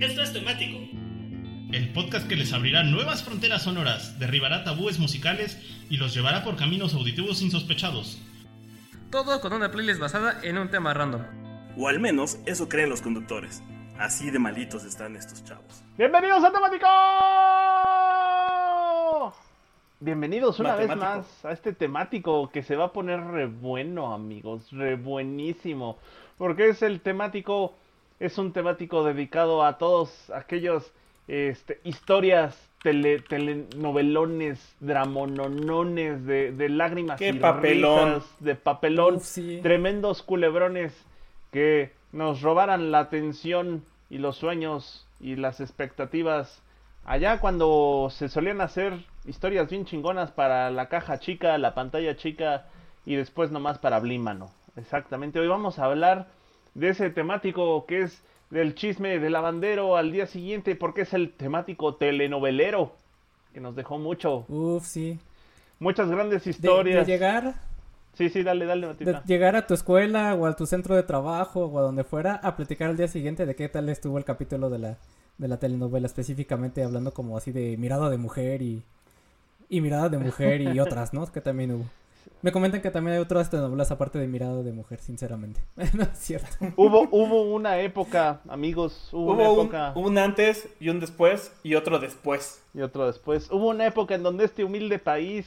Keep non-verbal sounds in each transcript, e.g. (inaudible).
Esto es temático. El podcast que les abrirá nuevas fronteras sonoras, derribará tabúes musicales y los llevará por caminos auditivos insospechados. Todo con una playlist basada en un tema random. O al menos eso creen los conductores. Así de malitos están estos chavos. ¡Bienvenidos a Temático! Bienvenidos una vez más a este temático que se va a poner re bueno, amigos, re buenísimo. Porque es el temático, es un temático dedicado a todos aquellos este, historias, tele- telenovelones, dramononones de, de lágrimas ¡Qué y papelón! risas, de papelón, Uf, sí. tremendos culebrones que nos robaran la atención y los sueños y las expectativas allá cuando se solían hacer historias bien chingonas para la caja chica, la pantalla chica y después nomás para Blímano. Exactamente, hoy vamos a hablar de ese temático que es del chisme de lavandero al día siguiente porque es el temático telenovelero que nos dejó mucho, Uf, sí. muchas grandes De, historias. de llegar, Sí, sí, dale, dale, de Matita. llegar a tu escuela o a tu centro de trabajo o a donde fuera a platicar al día siguiente de qué tal estuvo el capítulo de la, de la telenovela, específicamente hablando como así de mirada de mujer y, y mirada de mujer y (laughs) otras, ¿no? Que también hubo. Me comentan que también hay otras telenovelas aparte de mirada de mujer, sinceramente. (laughs) no es cierto. Hubo, hubo una época, amigos, hubo, una Hubo un, época un antes y un después y otro después. y otro después. Hubo una época en donde este humilde país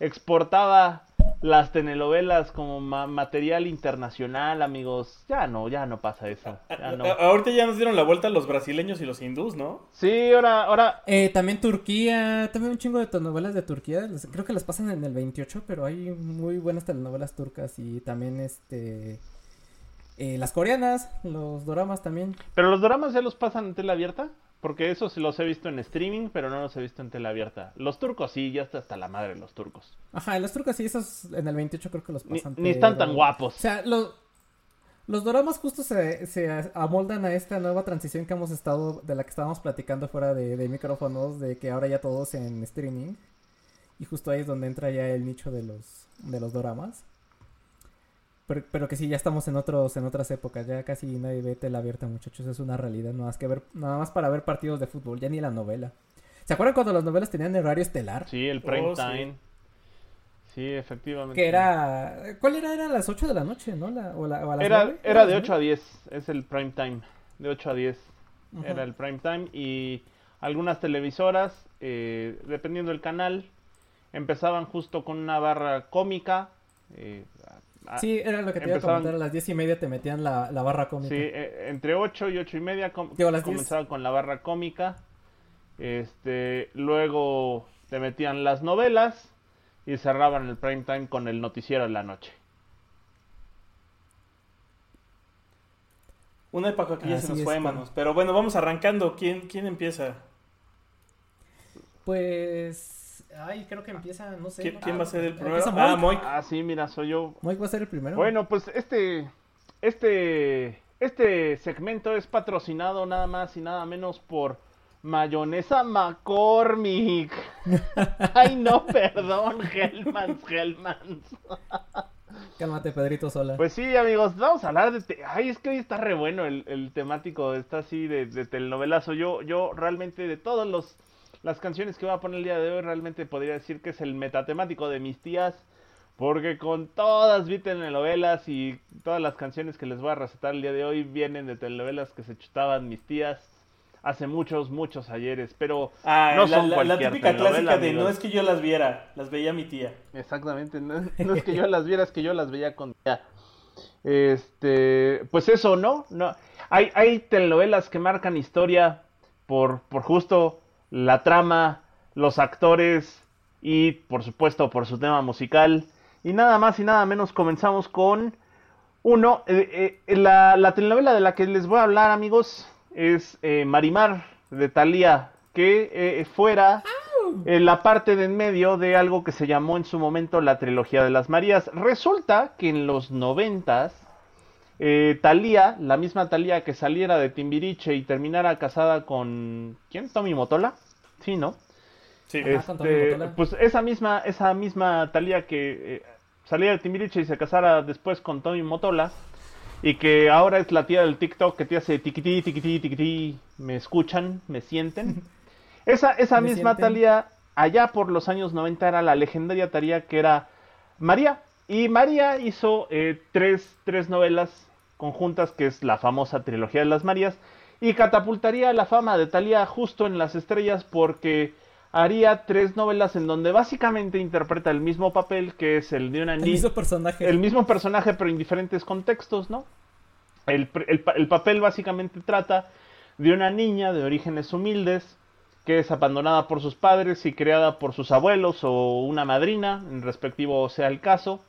exportaba las telenovelas como ma- material internacional, amigos. Ya no, ya no pasa eso. Ya no. (laughs) A- Ahorita ya nos dieron la vuelta los brasileños y los hindús, ¿no? Sí, ahora, ahora, Eh, también Turquía, también un chingo de telenovelas de Turquía, creo que las pasan en el 28, pero hay muy buenas telenovelas turcas y también este eh, las coreanas, los doramas también. pero los dramas ya los pasan en tela abierta, porque esos los he visto en streaming, pero no los he visto en tela abierta. Los turcos sí, ya está hasta la madre los turcos. Ajá, las turcas sí, esos en el 28 creo que los Ni, pasan. ni están pero- tan guapos. O sea, los los doramas justo se, se amoldan a esta nueva transición que hemos estado, de la que estábamos platicando fuera de, de micrófonos, de que ahora ya todos en streaming. Y justo ahí es donde entra ya el nicho de los, de los doramas. Pero, pero que sí, ya estamos en otros, en otras épocas, ya casi nadie ve tela abierta, muchachos, es una realidad, nada más que ver, nada más para ver partidos de fútbol, ya ni la novela. ¿Se acuerdan cuando las novelas tenían horario estelar? Sí, el prime Oh, sí. time. Sí, efectivamente. Que era, ¿cuál era? Era a las 8 de la noche, ¿no? La, o, la, o a las Era, 9, era ¿A las de nueve? 8 a 10, es el prime time, de 8 a 10 Ajá. era el prime time y algunas televisoras, eh, dependiendo del canal, empezaban justo con una barra cómica. eh, Sí, era lo que te iba a comentar. A las diez y media te metían la, la barra cómica. sí, eh, entre 8 y 8 y media com- Digo, las 10. comenzaban con la barra cómica. Este, luego te metían las novelas y cerraban el prime time con el noticiero en la noche. Una época que ya Así se nos fue, manos. Pero bueno, vamos arrancando. ¿Quién, quién empieza? Pues. Ay, creo que empieza, no sé. ¿Quién, quién va a ser el primero? Empieza Ah, Moik. Ah, sí, mira, soy yo. Moik va a ser el primero. Bueno, pues este, este, este segmento es patrocinado nada más y nada menos por Mayonesa McCormick. (laughs) Ay, no, perdón, Hellmans, Hellmans. (laughs) Cálmate, Pedrito Sola. Pues sí, amigos, vamos a hablar de... te- Ay, es que hoy está re bueno el, el temático, está así de, de telenovelazo. Yo, yo realmente de todas los, las canciones que voy a poner el día de hoy, realmente podría decir que es el metatemático de mis tías. Porque con todas vi telenovelas y todas las canciones que les voy a recetar el día de hoy vienen de telenovelas que se chutaban mis tías hace muchos, muchos ayeres. Pero Ah, no la, son la- la típica clásica de amigos. no es que yo las viera, las veía mi tía. Exactamente, no, no es que yo las viera, es que yo las veía con ya. Este, pues eso, ¿no? No, hay, hay telenovelas que marcan historia por, por justo la trama, los actores y por supuesto por su tema musical. Y nada más y nada menos comenzamos con uno, eh, eh, la, la telenovela de la que les voy a hablar, amigos, es eh, Marimar de Thalía, que fuera la parte de en medio de algo que se llamó en su momento la trilogía de las Marías. Resulta que en los noventas, eh, Thalía, la misma Thalía que saliera de Timbiriche y terminara casada con... ¿Quién? ¿Tommy Motola? Sí, ¿no? Sí. Este, pues esa misma, esa misma Thalía que eh, salía de Timbiriche y se casara después con Tommy Motola, y que ahora es la tía del TikTok que te hace tiquití, tiquití, tiquití, me escuchan, me sienten. (laughs) Esa, esa Me misma sienten. Talía, allá por los años 90 era la legendaria Talía que era María. Y María hizo eh, tres, tres novelas conjuntas, que es la famosa trilogía de las Marías, y catapultaría la fama de Talía justo en las estrellas porque haría tres novelas en donde básicamente interpreta el mismo papel que es el de una El niña mismo personaje. el mismo personaje pero en diferentes contextos, ¿no? El, el el papel básicamente trata de una niña de orígenes humildes que es abandonada por sus padres y criada por sus abuelos o una madrina, en respectivo sea el caso.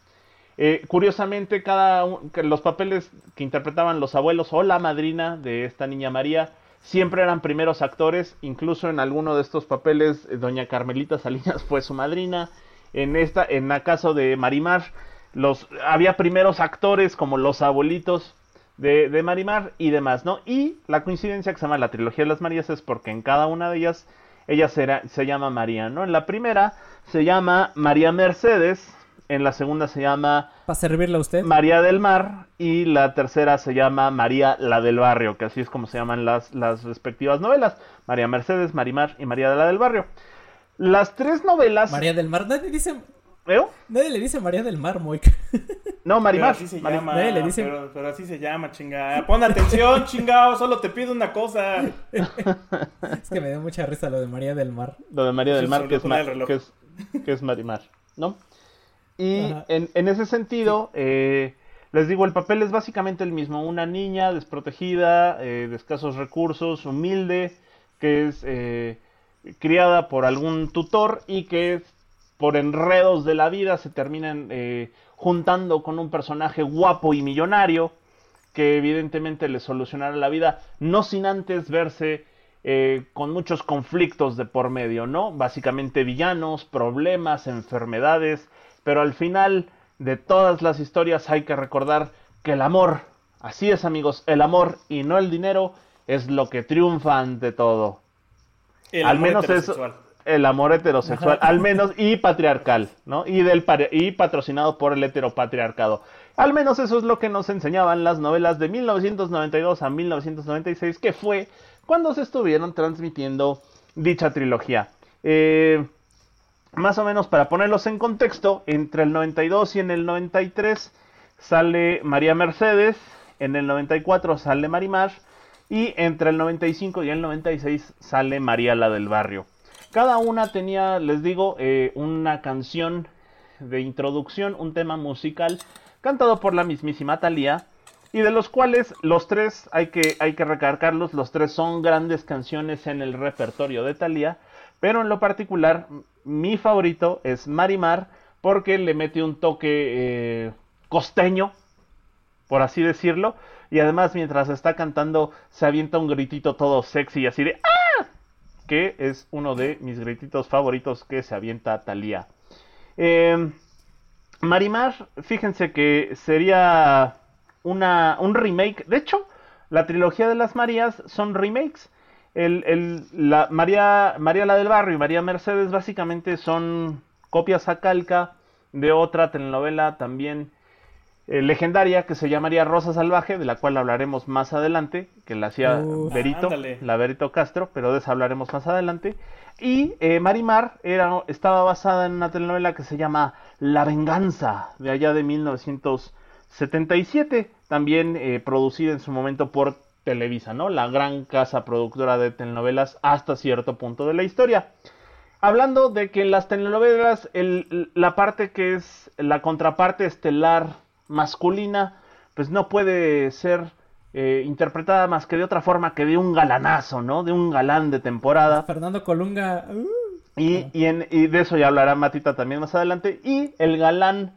Eh, curiosamente, cada un- los papeles que interpretaban los abuelos o la madrina de esta niña María siempre eran primeros actores, incluso en alguno de estos papeles eh, doña Carmelita Salinas (laughs) fue su madrina. En esta, en el caso de Marimar, los había primeros actores como los abuelitos de, de Marimar y demás, ¿no? Y la coincidencia que se llama la trilogía de las Marías es porque en cada una de ellas ella será, se llama María, ¿no? En la primera se llama María Mercedes, en la segunda se llama Para servirle a usted. María del Mar y la tercera se llama María la del Barrio, que así es como se llaman las, las respectivas novelas. María Mercedes, Marimar y María la del Barrio. Las tres novelas... María del Mar. Nadie dice. ¿Eh? Nadie le dice María del Mar, Moik. (laughs) No, Pero Marimar. así se llama. Nadie le dice- Pero, pero así se llama, chingada. Pon atención, (laughs) chingado. Solo te pido una cosa. (laughs) es que me dio mucha risa lo de María del Mar. Lo de María del Mar, que es, que es, que es Marimar, ¿no? Y en, en ese sentido, eh, les digo, el papel es básicamente el mismo. Una niña desprotegida, eh, de escasos recursos, humilde, que es eh, criada por algún tutor y que por enredos de la vida se terminan eh, juntando con un personaje guapo y millonario que evidentemente le solucionará la vida, no sin antes verse eh, con muchos conflictos de por medio, ¿no? Básicamente villanos, problemas, enfermedades, pero al final de todas las historias hay que recordar que el amor, así es amigos, el amor y no el dinero es lo que triunfa ante todo. El al amor menos eso, heterosexual. el amor heterosexual, Ajá. al menos y patriarcal, ¿no? Y del y patrocinado por el heteropatriarcado. Al menos eso es lo que nos enseñaban las novelas de 1992 a 1996, que fue cuando se estuvieron transmitiendo dicha trilogía. Eh, más o menos para ponerlos en contexto, entre el 92 y en el 93 sale María Mercedes, en el 94 sale Marimar y entre el 95 y el 96 sale María la del Barrio. Cada una tenía, les digo, eh, una canción de introducción, un tema musical cantado por la mismísima Thalía y de los cuales los tres hay que, hay que recargarlos, los tres son grandes canciones en el repertorio de Thalía, pero en lo particular mi favorito es Marimar porque le mete un toque eh, costeño, por así decirlo, y además mientras está cantando se avienta un gritito todo sexy así de ¡Ah! que es uno de mis grititos favoritos que se avienta Thalía. Eh, Marimar, fíjense que sería una, un remake. De hecho, la trilogía de las Marías son remakes. El, el- la María, María la del Barrio y María Mercedes básicamente son copias a calca de otra telenovela también eh, legendaria que se llamaría Rosa Salvaje, de la cual hablaremos más adelante, que la hacía Uf. Berito, Ándale. la Berito Castro, pero de esa hablaremos más adelante. Y eh, Marimar era, estaba basada en una telenovela que se llama La Venganza, de allá de 1977, también eh, producida en su momento por Televisa, ¿no? La gran casa productora de telenovelas hasta cierto punto de la historia. Hablando de que en las telenovelas el- la parte que es la contraparte estelar masculina, pues no puede ser eh, interpretada más que de otra forma que de un galanazo, ¿no? De un galán de temporada. Fernando Colunga. uh, Y, y, en- y de eso ya hablará Matita también más adelante. Y el galán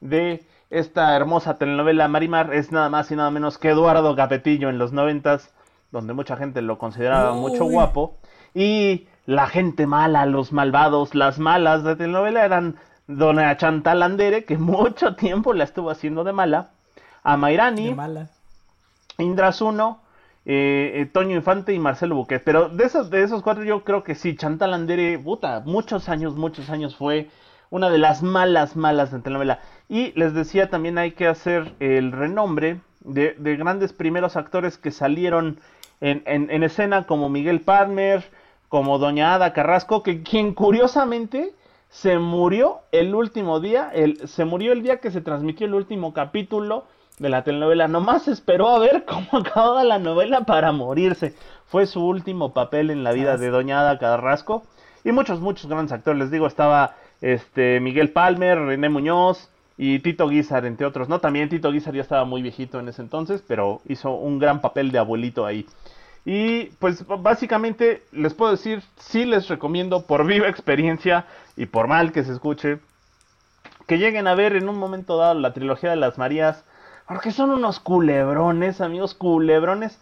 de esta hermosa telenovela Marimar es nada más y nada menos que Eduardo Capetillo en los noventas, donde mucha gente lo consideraba mucho Uy. guapo. Y la gente mala, los malvados, las malas de telenovela eran Dona Chantal Andere, que (laughs) mucho tiempo la estuvo haciendo de mala, a Mairani, de mala. Indra Zuno, eh, eh, Toño Infante y Marcelo Buquet. Pero de esos, de esos cuatro yo creo que sí, Chantal Andere, puta, muchos años, muchos años fue una de las malas, malas de telenovela. Y les decía, también hay que hacer el renombre de, de grandes primeros actores que salieron en, en, en escena como Miguel Palmer, como Doña Ada Carrasco, que quien curiosamente se murió el último día, el, se murió el día que se transmitió el último capítulo de la telenovela. Nomás esperó a ver (laughs) cómo acababa la novela para morirse. Fue su último papel en la vida de Doña Ada Carrasco. Y muchos, muchos grandes actores. Les digo, estaba este Miguel Palmer, René Muñoz y Tito Guizar, entre otros. No, también Tito Guizar ya estaba muy viejito en ese entonces, pero hizo un gran papel de abuelito ahí. Y pues básicamente les puedo decir, sí les recomiendo por viva experiencia y por mal que se escuche, que lleguen a ver en un momento dado la trilogía de las Marías, porque son unos culebrones, amigos, culebrones.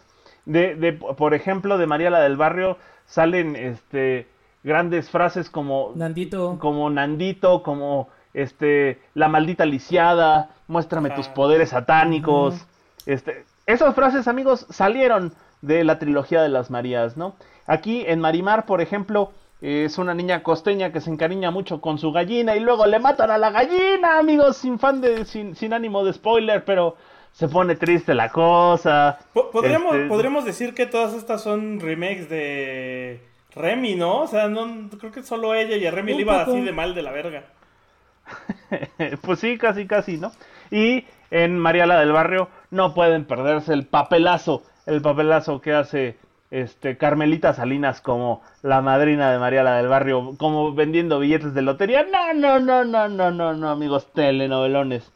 De, de por ejemplo, de María la del Barrio salen este grandes frases como Nandito. como Nandito, como este la maldita lisiada, muéstrame tus poderes satánicos. Este, esas frases, amigos, salieron de la trilogía de las Marías, ¿no? Aquí en Marimar, por ejemplo, es una niña costeña que se encariña mucho con su gallina y luego le matan a la gallina, amigos, sin fan de, sin, sin ánimo de spoiler, pero se pone triste la cosa. Podríamos, Este- podríamos decir que todas estas son remakes de Remy, ¿no? O sea, no creo que solo ella y a Remy le iba así de mal de la verga. (laughs) pues sí, casi, casi, ¿no? Y en María la del Barrio no pueden perderse el papelazo, el papelazo que hace este Carmelita Salinas como la madrina de María la del Barrio, como vendiendo billetes de lotería. No, no, no, no, no, no, no, amigos telenovelones.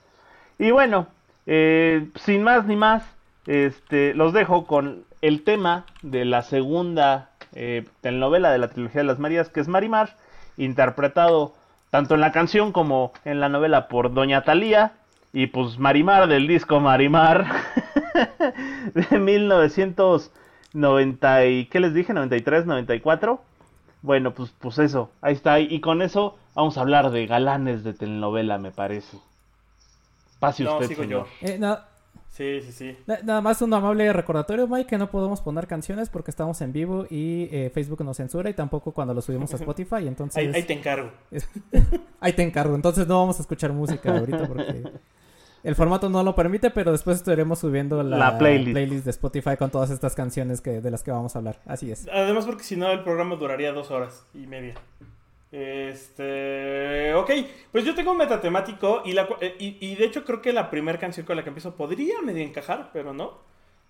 Y bueno, eh, sin más ni más, este, los dejo con el tema de la segunda eh, telenovela de la trilogía de las Marías, que es Marimar, interpretado tanto en la canción como en la novela por Doña Talía, y pues Marimar del disco Marimar (laughs) de 1990 y ¿qué les dije? 93, 94. Bueno, pues pues eso, ahí está y con eso vamos a hablar de galanes de telenovela, me parece. Pase No, usted, sigo señor. Eh, na- Sí, sí, sí. na- nada más un amable recordatorio, Mike, que no podemos poner canciones porque estamos en vivo y eh, Facebook nos censura y tampoco cuando lo subimos a (laughs) Spotify. Entonces, Ahí, ahí te encargo. es- (laughs) ahí te encargo. Entonces no vamos a escuchar música ahorita porque el formato no lo permite, pero después estaremos subiendo la, La playlist. de Spotify con todas estas canciones que, de las que vamos a hablar. Así es. Además, porque si no, el programa duraría dos horas y media. Este. Ok, pues yo tengo un metatemático y, la, eh, y, y de hecho creo que la primera canción con la que empiezo podría medio encajar, pero no.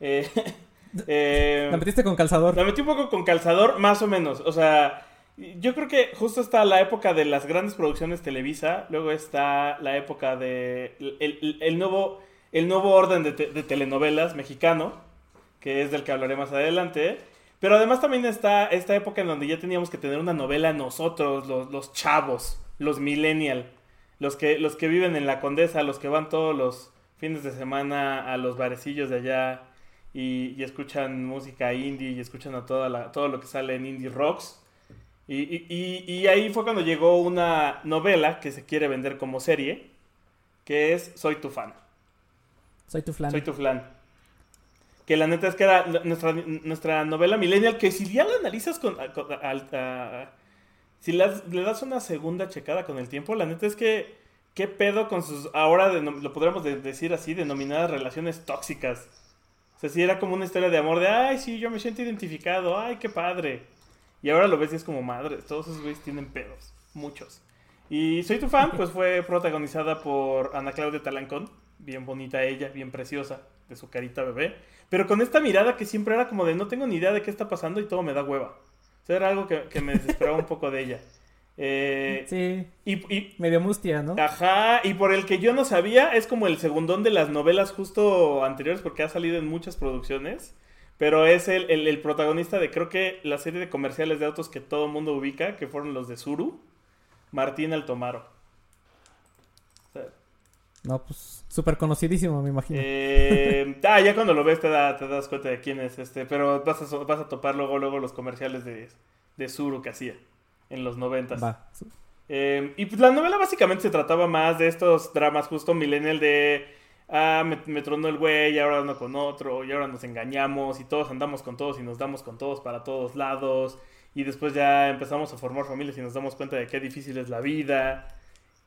Eh, (laughs) eh, La metiste con calzador. la metí un poco con calzador, más o menos. O sea, yo creo que justo está la época de las grandes producciones Televisa. Luego está la época de. El, el- el nuevo, el nuevo orden de, te- de telenovelas mexicano, que es del que hablaré más adelante. Pero además también está esta época en donde ya teníamos que tener una novela nosotros, los, los chavos, los millennial, los que, los que viven en la Condesa, los que van todos los fines de semana a los barecillos de allá y, y escuchan música indie y escuchan a toda la, todo lo que sale en indie rocks. Y, y- y- y ahí fue cuando llegó una novela que se quiere vender como serie, que es Soy tu fan. Soy tu flan. Soy tu flan. Que la neta es que era nuestra, nuestra novela millennial, que si ya la analizas con... si le das una segunda checada con el tiempo, la neta es que... ¿Qué pedo con sus... Ahora lo podríamos de- decir así, denominadas relaciones tóxicas? O sea, si era como una historia de amor de, ay, sí, yo me siento identificado, ay, qué padre. Y ahora lo ves y es como madre, todos esos güeyes tienen pedos, muchos. Y Soy tu fan, pues fue protagonizada por Ana Claudia Talancón, bien bonita ella, bien preciosa, de su carita bebé, pero con esta mirada que siempre era como de no tengo ni idea de qué está pasando y todo me da hueva. O sea, era algo que, que me desesperaba un poco de ella. Eh, Sí, y, y- medio mustia, ¿no? Ajá, y por el que yo no sabía, es como el segundón de las novelas justo anteriores, porque ha salido en muchas producciones. Pero es el, el- el protagonista de creo que la serie de comerciales de autos que todo el mundo ubica, que fueron los de Suru, Martín Altomaro. No, pues súper conocidísimo, me imagino. eh, ah, ya cuando lo ves te, da- te das cuenta de quién es este, pero vas a, so- vas a topar luego, luego los comerciales de, de Suru que hacía en los noventas. Eh, y pues la novela básicamente se trataba más de estos dramas justo millennial de... Ah, me, me tronó el güey, y ahora ando con otro, y ahora nos engañamos, y todos andamos con todos, y nos damos con todos para todos lados, y después ya empezamos a formar familias y nos damos cuenta de qué difícil es la vida.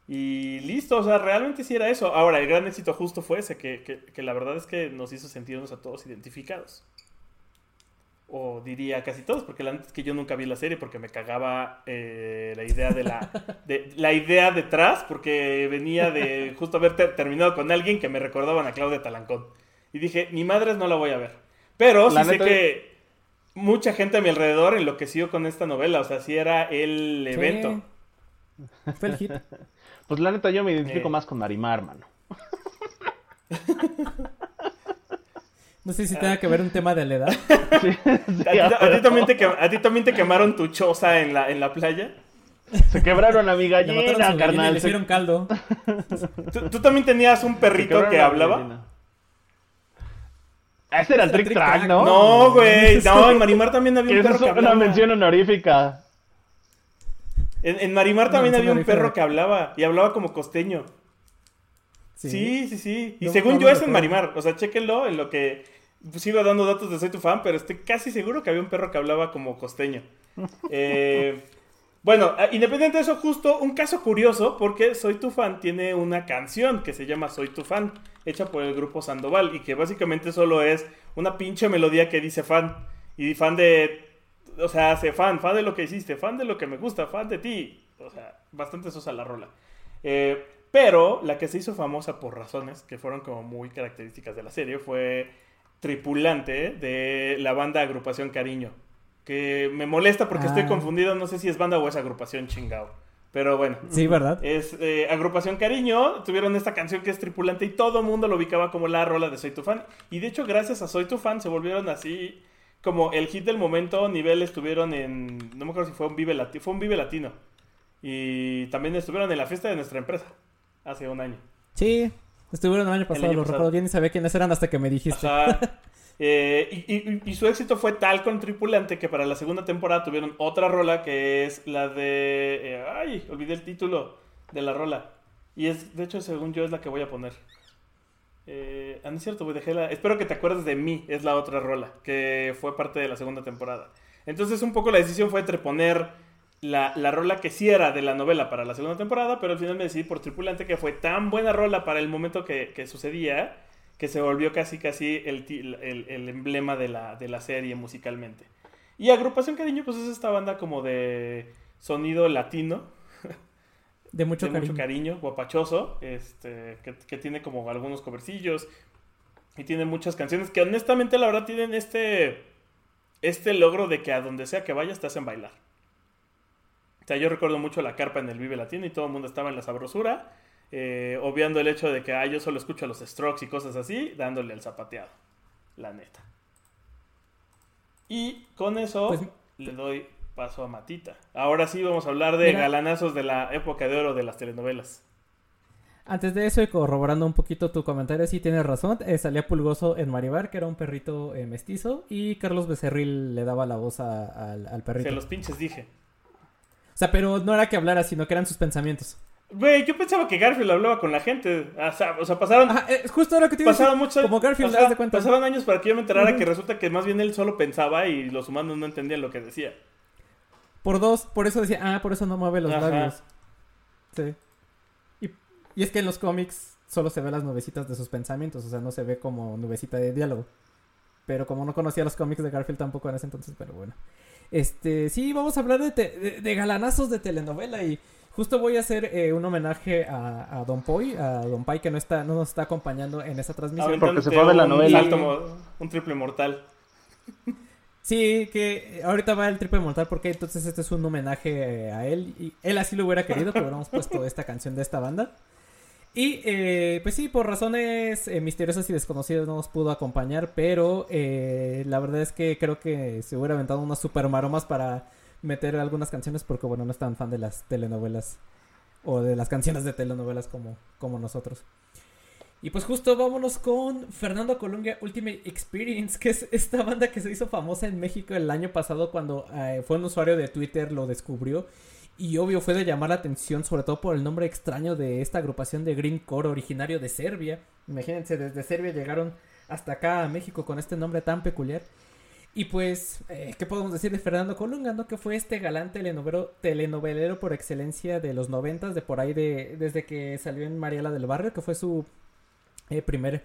Y listo, o sea, realmente sí era eso. Ahora, el gran éxito justo fue ese, que, que, que la verdad es que nos hizo sentirnos a todos identificados. O diría casi todos, porque la neta es que yo nunca vi la serie porque me cagaba eh, la idea de la, de, la idea detrás, porque venía de justo haber ter- terminado con alguien que me recordaban a Claudia Talancón. Y dije, mi madre no la voy a ver. Pero sí La sé neta- que mucha gente a mi alrededor enloqueció con esta novela, o sea, sí era el evento. Sí. Fue el hit. Pues la neta, yo me identifico Eh. más con Marimar, mano. (laughs) No sé si tenga que ver un tema de la edad. (laughs) Sí, ¿A sí, ti, a ti también te, quem- a ti también te quemaron tu choza en la, en la playa? Se quebraron a mi (laughs) Le mataron gallina, su gallina y carnal. le se- hicieron caldo. ¿Tú, tú también tenías un perrito que hablaba? gallina. Ese era el Trick Trick Track, Track. ¿no? No, güey. No, en Marimar también había un Esa perro es que una hablaba. mención honorífica. En, en Marimar también No, había un perro que hablaba. Y hablaba como costeño. Sí. Sí, sí, sí. Y No, según no yo es en. Marimar. O sea, chéquenlo en lo que... pues, sigo dando datos de Soy Tu Fan, pero estoy casi seguro que había un perro que hablaba como costeño. (laughs) Eh, bueno, ah, independiente de eso, justo un caso curioso, porque Soy Tu Fan tiene una canción que se llama Soy Tu Fan, hecha por el grupo Sandoval, y que básicamente solo es una pinche melodía que dice fan. Y fan de... O sea, hace fan, fan de lo que hiciste, fan de lo que me gusta, fan de ti. O sea, bastante sosa la rola. Eh, pero la que se hizo famosa por razones que fueron como muy características de la serie fue Tripulante de la banda Agrupación Cariño. Que me molesta porque estoy Ah. confundido, no sé si es banda o es agrupación chingao. Pero bueno. Sí, ¿verdad? Es eh, Agrupación Cariño, tuvieron esta canción que es Tripulante y todo el mundo lo ubicaba como la rola de Soy Tu Fan. Y de hecho, gracias a Soy Tu Fan se volvieron así como el hit del momento. Nivel estuvieron en, no me acuerdo si fue un Vive Latino, fue un Vive Latino. Y también estuvieron en la fiesta de nuestra empresa hace un año. Sí. Estuvieron el año pasado, año lo pasado. recuerdo bien y sabía quiénes eran hasta que me dijiste. (laughs) Eh, y, y- y su éxito fue tal con Tripulante que para la segunda temporada tuvieron otra rola que es la de... eh, ay, olvidé el título de la rola. Y es, de hecho, según yo, es la que voy a poner. Eh, ah, no es cierto, güey, dejé la... Espero que te acuerdes de mí, es la otra rola, que fue parte de la segunda temporada. Entonces, un poco la decisión fue entre poner la, la rola que sí era de la novela para la segunda temporada, pero al final me decidí por Tripulante, que fue tan buena rola para el momento que, que sucedía, que se volvió casi casi el, el, el emblema de la, de la serie musicalmente. Y Agrupación Cariño, pues es esta banda como de sonido latino, De mucho de cariño. mucho cariño, guapachoso, este, que, que tiene como algunos covercillos y tiene muchas canciones que honestamente la verdad tienen este, este logro de que a donde sea que vayas te hacen bailar. O sea, yo recuerdo mucho la carpa en el Vive Latino y todo el mundo estaba en la sabrosura, eh, obviando el hecho de que ah, yo solo escucho a los Strokes y cosas así, dándole el zapateado, la neta. Y con eso Pues- le doy paso a Matita. Ahora sí vamos a hablar de Mira. galanazos de la época de oro de las telenovelas. Antes de eso y corroborando un poquito tu comentario, sí tienes razón. eh, salía Pulgoso en Maribar, que era un perrito eh, mestizo, y Carlos Becerril le daba la voz a- al, al perrito. Se los pinches dije. O sea, pero no era que hablara, sino que eran sus pensamientos. Güey, yo pensaba que Garfield hablaba con la gente. O sea, o sea, pasaron, Ajá, eh, justo lo que te iba pasaron muchos Como Garfield, de cuenta. Pasaron años para que yo me enterara que resulta que más bien él solo pensaba y los humanos no entendían lo que decía. Por dos, por eso decía, ah, por eso no mueve los Ajá. labios. Sí. Y, y es que en los cómics solo se ve las nubecitas de sus pensamientos, o sea, no se ve como nubecita de diálogo. Pero como no conocía los cómics de Garfield tampoco en ese entonces, pero bueno. Este, sí, vamos a hablar de, te- de, de galanazos de telenovela y justo voy a hacer eh, un homenaje a, a Don Poy, a Don Pai que no está, no nos está acompañando en esta transmisión. Porque se fue de la un novela. mo- un triple mortal. Sí, que ahorita va el triple mortal porque entonces este es un homenaje eh, a él. Y él así lo hubiera querido que hubiéramos puesto esta canción de esta banda. Y eh, pues sí, por razones eh, misteriosas y desconocidas no nos pudo acompañar, pero eh, la verdad es que creo que se hubiera aventado unas super maromas para meter algunas canciones porque bueno, no es tan fan de las telenovelas o de las canciones de telenovelas como, como nosotros. Y pues justo vámonos con Fernando Columbia Ultimate Experience, que es esta banda que se hizo famosa en México el año pasado cuando eh, fue un usuario de Twitter, lo descubrió. Y obvio fue de llamar la atención, sobre todo por el nombre extraño de esta agrupación de Green Core originario de Serbia. Imagínense, desde Serbia llegaron hasta acá a México con este nombre tan peculiar. Y pues, eh, ¿qué podemos decir de Fernando Colunga, no? Que fue este galán telenovelero, telenovelero por excelencia de los noventas, de por ahí de, desde que salió en Mariela del Barrio, que fue su eh, primer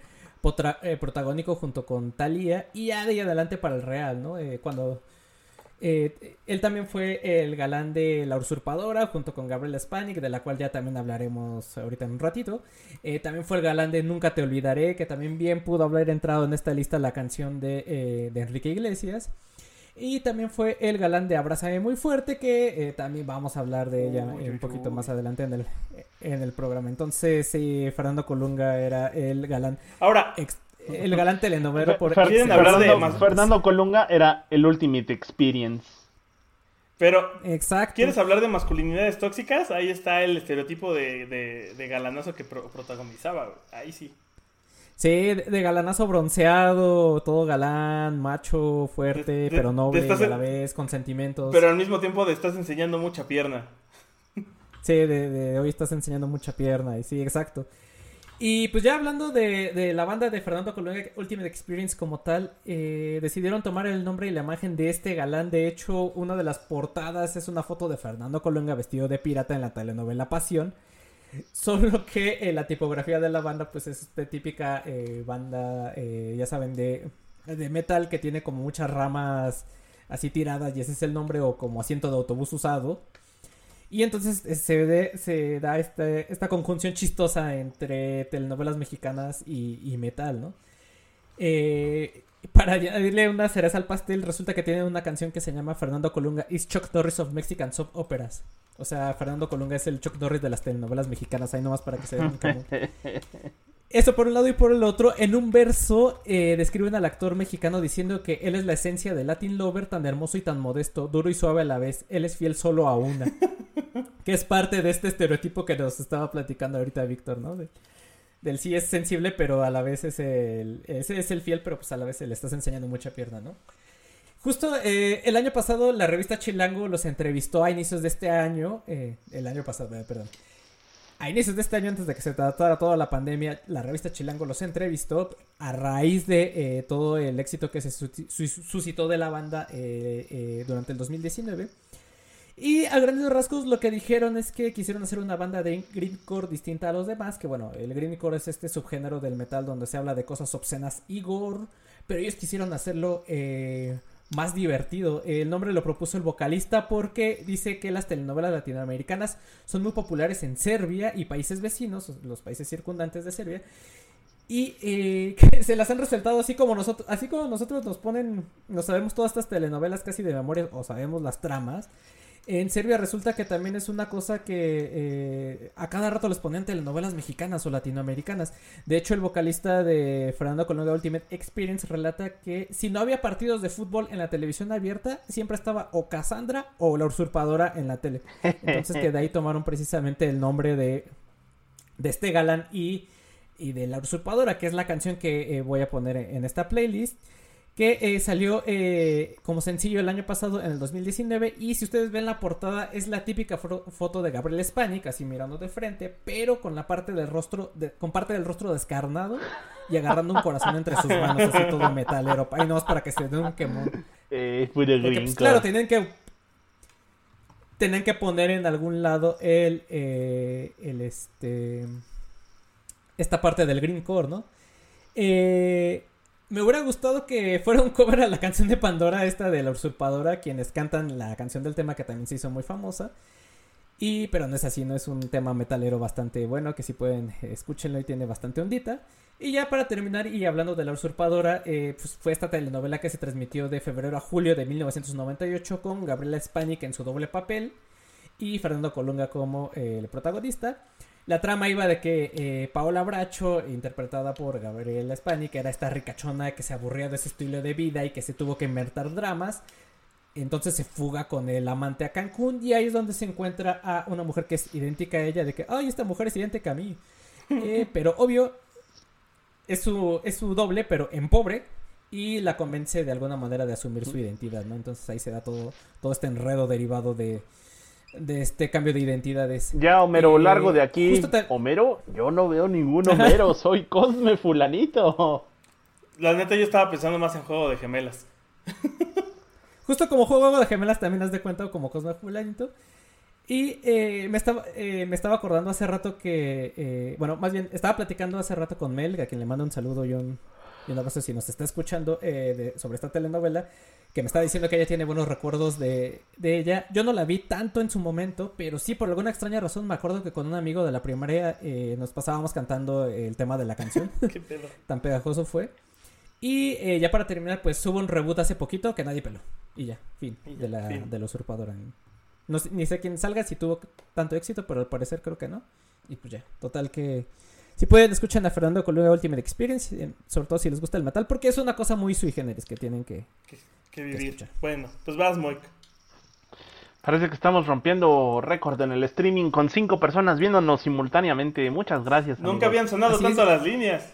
eh, protagónico junto con Thalía, y ya de ahí adelante para el Real, ¿no? cuando eh, él también fue el galán de La Usurpadora junto con Gabriela Spanik, de la cual ya también hablaremos ahorita en un ratito. Eh, también fue el galán de Nunca Te Olvidaré, que también bien pudo haber entrado en esta lista la canción de, eh, Enrique Iglesias. Y también fue el galán de Abrázame Muy Fuerte, que también vamos a hablar de ella un poquito más adelante en el, en el programa. Entonces, Fernando Colunga era el galán. Ahora, el galán telenovelo por Fernando, Fernando Colunga era el Ultimate Experience. Pero, Exacto. ¿quieres hablar de masculinidades tóxicas? Ahí está el estereotipo de, de, galanazo que protagonizaba. Ahí sí. Sí, de, galanazo bronceado, todo galán, macho, fuerte, pero noble a la vez, con sentimientos. Pero al mismo tiempo de estás enseñando mucha pierna. Sí, de, de hoy estás enseñando mucha pierna, y sí, exacto. Y pues ya hablando de, la banda de Fernando Colunga Ultimate Experience como tal, eh, decidieron tomar el nombre y la imagen de este galán. De hecho, una de las portadas es una foto de Fernando Colunga vestido de pirata en la telenovela Pasión. Solo que eh, la tipografía de la banda pues es esta típica eh, banda, ya saben, de, de metal que tiene como muchas ramas así tiradas y ese es el nombre o como asiento de autobús usado. Y entonces eh, se, se da este, esta conjunción chistosa entre telenovelas mexicanas y, metal, ¿no? Eh, (laughs) para añadirle una cereza al pastel, resulta que tiene una canción que se llama Fernando Colunga is Chuck Norris of Mexican Soap Operas. O sea, Fernando Colunga es el Chuck Norris de las telenovelas mexicanas, ahí nomás para que se den un (laughs) Eso por un lado y por el otro, en un verso eh, describen al actor mexicano diciendo que él es la esencia de Latin Lover, tan hermoso y tan modesto, duro y suave a la vez. Él es fiel solo a una. (laughs) que es parte de este estereotipo que nos estaba platicando ahorita Víctor, ¿no? Del sí es sensible, pero a la vez es el, es el fiel, pero pues a la vez le estás enseñando mucha pierna, ¿no? Justo eh, el año pasado la revista Chilango los entrevistó a inicios de este año, eh, el año pasado, eh, perdón a inicios de este año, antes de que se tratara toda la pandemia, la revista Chilango los entrevistó a raíz de todo el éxito que se suscitó de la banda durante el 2019. Y a grandes rasgos lo que dijeron es que quisieron hacer una banda de greencore distinta a los demás, que bueno, el greencore es este subgénero del metal donde se habla de cosas obscenas y gore, pero ellos quisieron hacerlo más divertido. El nombre lo propuso el vocalista porque dice que las telenovelas latinoamericanas son muy populares en Serbia y países vecinos, los países circundantes de Serbia. Y eh, (laughs) se las han resaltado así como nosotros, así como nosotros nos ponen, nos sabemos todas estas telenovelas casi de memoria o sabemos las tramas. En Serbia resulta que también es una cosa que eh, a cada rato les ponen telenovelas mexicanas o latinoamericanas. De hecho, el vocalista de Fernando Colunga Ultimate Experience relata que si no había partidos de fútbol en la televisión abierta, siempre estaba o Cassandra o la usurpadora en la tele. Entonces que de ahí tomaron precisamente el nombre de, de este galán y, y de la usurpadora, que es la canción que eh, voy a poner en esta playlist que eh, salió eh, como sencillo el año pasado en el 2019 y si ustedes ven la portada es la típica foto de Gabriel Spanik así mirando de frente pero con la parte del rostro con parte del rostro descarnado y agarrando un corazón entre sus manos así todo metalero. Ahí no es para que se den un quemón. Eh, pues, claro tienen que tienen que poner en algún lado el el este esta parte del green core no eh me hubiera gustado que fuera un cover a la canción de Pandora, esta de la usurpadora, quienes cantan la canción del tema que también se hizo muy famosa. Y, pero no es así, no es un tema metalero bastante bueno, que si pueden, escúchenlo y tiene bastante ondita. Y ya para terminar, y hablando de la usurpadora, eh, pues fue esta telenovela que se transmitió de febrero a julio de 1998 con Gabriela Spanik en su doble papel y Fernando Colunga como eh, el protagonista. La trama iba de que eh, Paola Bracho, interpretada por Gabriela Spani, que era esta ricachona que se aburría de ese estilo de vida y que se tuvo que inventar dramas, entonces se fuga con el amante a Cancún y ahí es donde se encuentra a una mujer que es idéntica a ella, de que, ay, esta mujer es idéntica a mí. (laughs) Eh, pero obvio, es su, es su doble, pero en pobre, y la convence de alguna manera de asumir su identidad, ¿no? Entonces ahí se da todo, todo este enredo derivado de, de este cambio de identidades. Ya, Homero, eh, largo de aquí. Homero, yo no veo ningún Homero, (laughs) soy Cosme Fulanito. La neta, yo estaba pensando más en juego de gemelas. (laughs) Justo como juego de gemelas también has de cuenta como Cosmo Fulanito. Y eh, me, estaba, eh, me estaba acordando hace rato que, eh, bueno, más bien, estaba platicando hace rato con Mel, a quien le mando un saludo, John, y una vez si nos está escuchando de, sobre esta telenovela, que me está diciendo que ella tiene buenos recuerdos de, de, ella. Yo no la vi tanto en su momento, pero sí, por alguna extraña razón, me acuerdo que con un amigo de la primaria nos pasábamos cantando el tema de la canción. (laughs) Qué pedo. Tan pegajoso fue. Y ya para terminar, pues hubo un reboot hace poquito que nadie peló. Y ya, fin, de, la, de la usurpadora. No ni sé quién salga, si tuvo tanto éxito, pero al parecer creo que no. Y pues ya, total que... Si pueden, escuchen a Fernando Colunga Ultimate Experience, eh, sobre todo si les gusta el metal, porque es una cosa muy sui generis que tienen que, que, vivir. bueno, pues vas, Moik. Parece que estamos rompiendo récord en el streaming con cinco personas viéndonos simultáneamente. Muchas gracias. Nunca habían sonado tanto las líneas.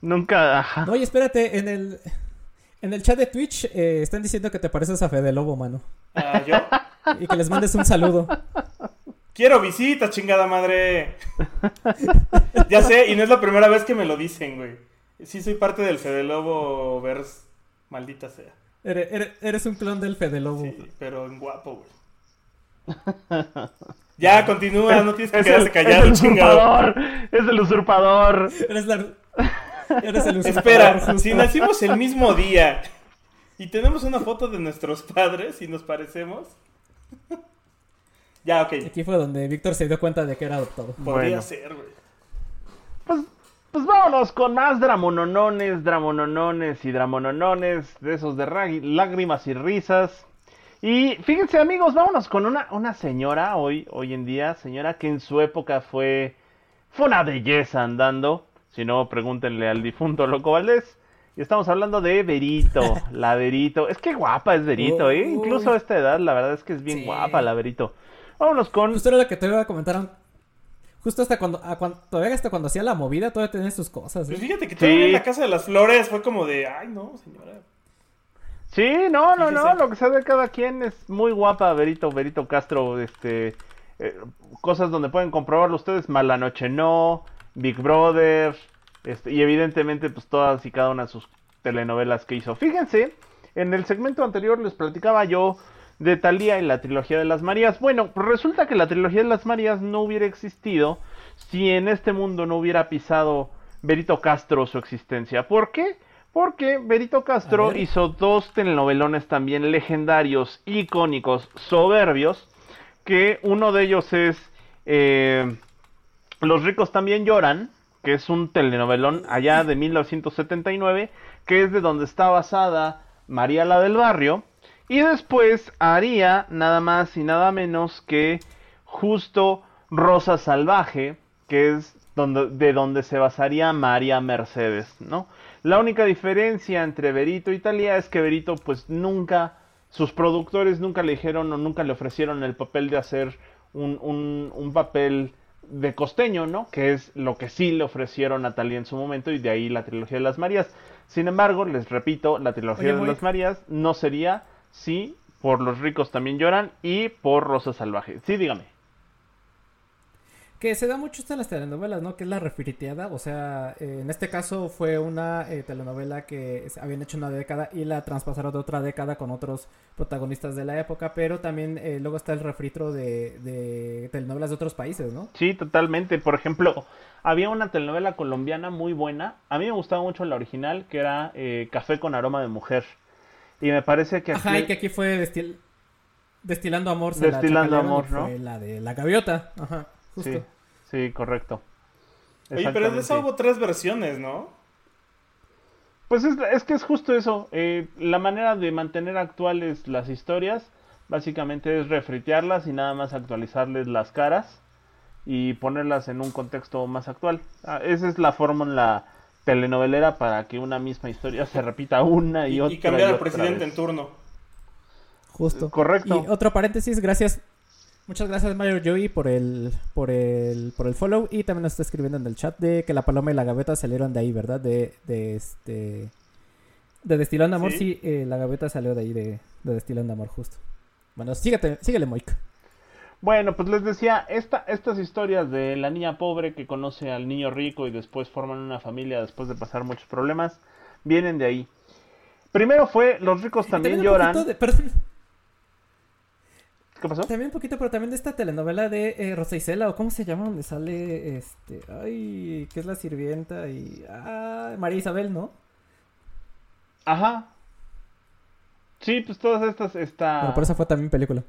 Nunca. Ajá. oye, espérate, en el, en el chat de Twitch eh, están diciendo que te pareces a Fede Lobo, mano. ¿Ah, ¿Yo? Y que les mandes un saludo. (laughs) Quiero visita, chingada madre. (laughs) ya sé, y no es la primera vez que me lo dicen, güey. Sí soy parte del Fede Lobo vers... Maldita sea. Eres, un clon del Fede Lobo. Sí, pero en guapo, güey. Ya, continúa, no tienes que quedarse callado, es el usurpador, Es el usurpador. Eres, la... Eres el usurpador. Espera, si nacimos el mismo día y tenemos una foto de nuestros padres y nos parecemos, ya, ok. Aquí fue donde Víctor se dio cuenta de que era adoptado. Podría ser, güey. Pues, pues vámonos con más dramononones, dramononones y dramononones, de esos de lágrimas y risas. Y fíjense amigos, vámonos con una, una señora hoy, hoy en día, señora que en su época fue, fue una belleza andando. Si no, pregúntenle al difunto Loco Valdés. Y estamos hablando de Verito, (laughs) la Verito. Es que guapa es Verito, ¿eh? Incluso a esta edad, la verdad es que es bien guapa la Verito. Vámonos con... Justo era lo que te iba a comentar. Justo hasta cuando, todavía hasta cuando hacía la movida, todavía tenía sus cosas. ¿eh? Pues fíjate que todavía en la Casa de las Flores fue como de, ay no, señora. Sí, no, no, no, lo que sabe cada quien es muy guapa, Verito, Verito Castro, este... Eh, cosas donde pueden comprobarlo ustedes, Mala Noche No, Big Brother, este, y evidentemente, pues todas y cada una de sus telenovelas que hizo. Fíjense, en el segmento anterior les platicaba yo de Talía y la trilogía de las Marías. Bueno, resulta que la trilogía de las Marías no hubiera existido si en este mundo no hubiera pisado Berito Castro su existencia. ¿Por qué? Porque Berito Castro hizo dos telenovelones también legendarios, icónicos, soberbios, que uno de ellos es eh, Los ricos también lloran, que es un telenovelón allá de 1979, que es de donde está basada María la del Barrio. Y después haría nada más y nada menos que justo Rosa Salvaje, que es donde, de donde se basaría María Mercedes, ¿no? La única diferencia entre Berito y Talía es que Berito pues nunca, sus productores nunca le dijeron o nunca le ofrecieron el papel de hacer un, un, un papel de costeño, ¿no? Que es lo que sí le ofrecieron a Talía en su momento y de ahí la trilogía de las Marías. Sin embargo, les repito, la trilogía de las Marías no sería si por Los ricos también lloran y por Rosa Salvaje. Sí, dígame que se da mucho esto en las telenovelas, ¿no? Que es la refriteada, o sea, eh, en este caso fue una eh, telenovela que habían hecho una década y la traspasaron de otra década con otros protagonistas de la época, pero también eh, luego está el refrito de, telenovelas de otros países, ¿no? Sí, totalmente. Por ejemplo, había una telenovela colombiana muy buena, a mí me gustaba mucho la original, que era Café con aroma de mujer. Y me parece que aquí... Ajá, y que aquí fue Destilando Amor. Destilando Amor, ¿no? la de la gaviota, ajá. Sí, sí, correcto. Oye, pero de eso hubo tres versiones, ¿no? Pues es, que es justo eso. Eh, la manera de mantener actuales las historias, básicamente es refritearlas y nada más actualizarles las caras y ponerlas en un contexto más actual. Ah, esa es la fórmula telenovelera para que una misma historia se repita una y, otra. Y cambiar al presidente en turno. Justo. Correcto. Y otro paréntesis, gracias Muchas gracias Mario Joey por el, por el, por el follow y también nos está escribiendo en el chat de que la paloma y la gaveta salieron de ahí, ¿verdad? De, de este, de Destilando Amor, sí, eh, la gaveta salió de ahí de, de Destilando Amor justo. Bueno, síguete, síguele Moik. Bueno, pues les decía, esta, estas historias de la niña pobre que conoce al niño rico y después forman una familia después de pasar muchos problemas, vienen de ahí. Primero fue Los ricos también, lloran. ¿Qué pasó? También un poquito, pero también de esta telenovela de eh, Rosa Isela, o cómo se llama, donde sale, este, ay, que es la sirvienta y, ah, María Isabel, ¿no? Ajá. Sí, pues todas estas, esta... Pero por eso fue también película.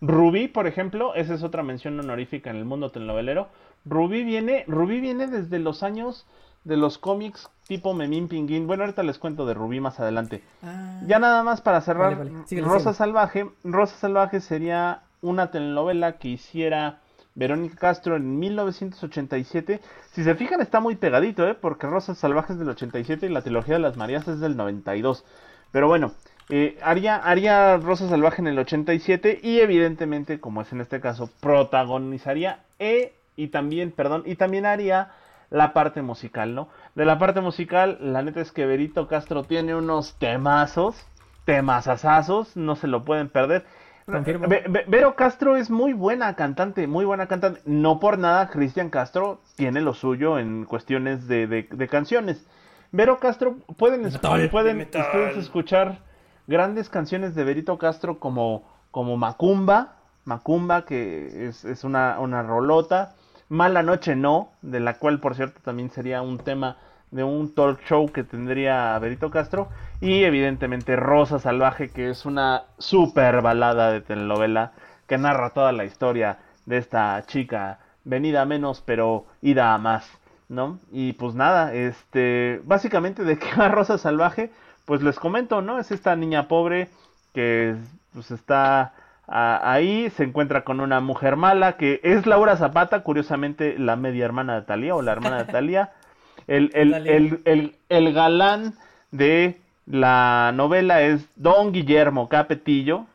Rubí, por ejemplo, esa es otra mención honorífica en el mundo telenovelero. Rubí viene, Rubí viene desde los años de los cómics tipo Memín Pinguín. Bueno, ahorita les cuento de Rubí más adelante. Ah. Ya nada más para cerrar, Rosa Salvaje. Rosa Salvaje sería una telenovela que hiciera Verónica Castro en 1987. Si se fijan está muy pegadito, ¿eh? Porque Rosa Salvaje es del 87 y la trilogía de las Marías es del 92. Pero bueno, eh, haría, haría Rosa Salvaje en el 87 y evidentemente, como es en este caso, protagonizaría e, y también, perdón, y también haría la parte musical, ¿no? De la parte musical, la neta es que Berito Castro tiene unos temazos, temazazazos, no se lo pueden perder. Vero Castro es muy buena cantante, muy buena cantante. No por nada, Cristian Castro tiene lo suyo en cuestiones de, de, canciones. Vero Castro, pueden, pueden ustedes escuchar grandes canciones de Berito Castro como, como Macumba, Macumba, que es, es una, una rolota. Mala Noche No, de la cual por cierto también sería un tema de un talk show que tendría Berito Castro. Y evidentemente Rosa Salvaje, que es una super balada de telenovela que narra toda la historia de esta chica venida a menos pero ida a más, ¿no? Y pues nada, este, básicamente de qué va Rosa Salvaje, pues les comento, ¿no? Es esta niña pobre que pues está ahí se encuentra con una mujer mala que es Laura Zapata, curiosamente la media hermana de Talía o la hermana de (laughs) Talía. El, el, galán de la novela es Don Guillermo Capetillo.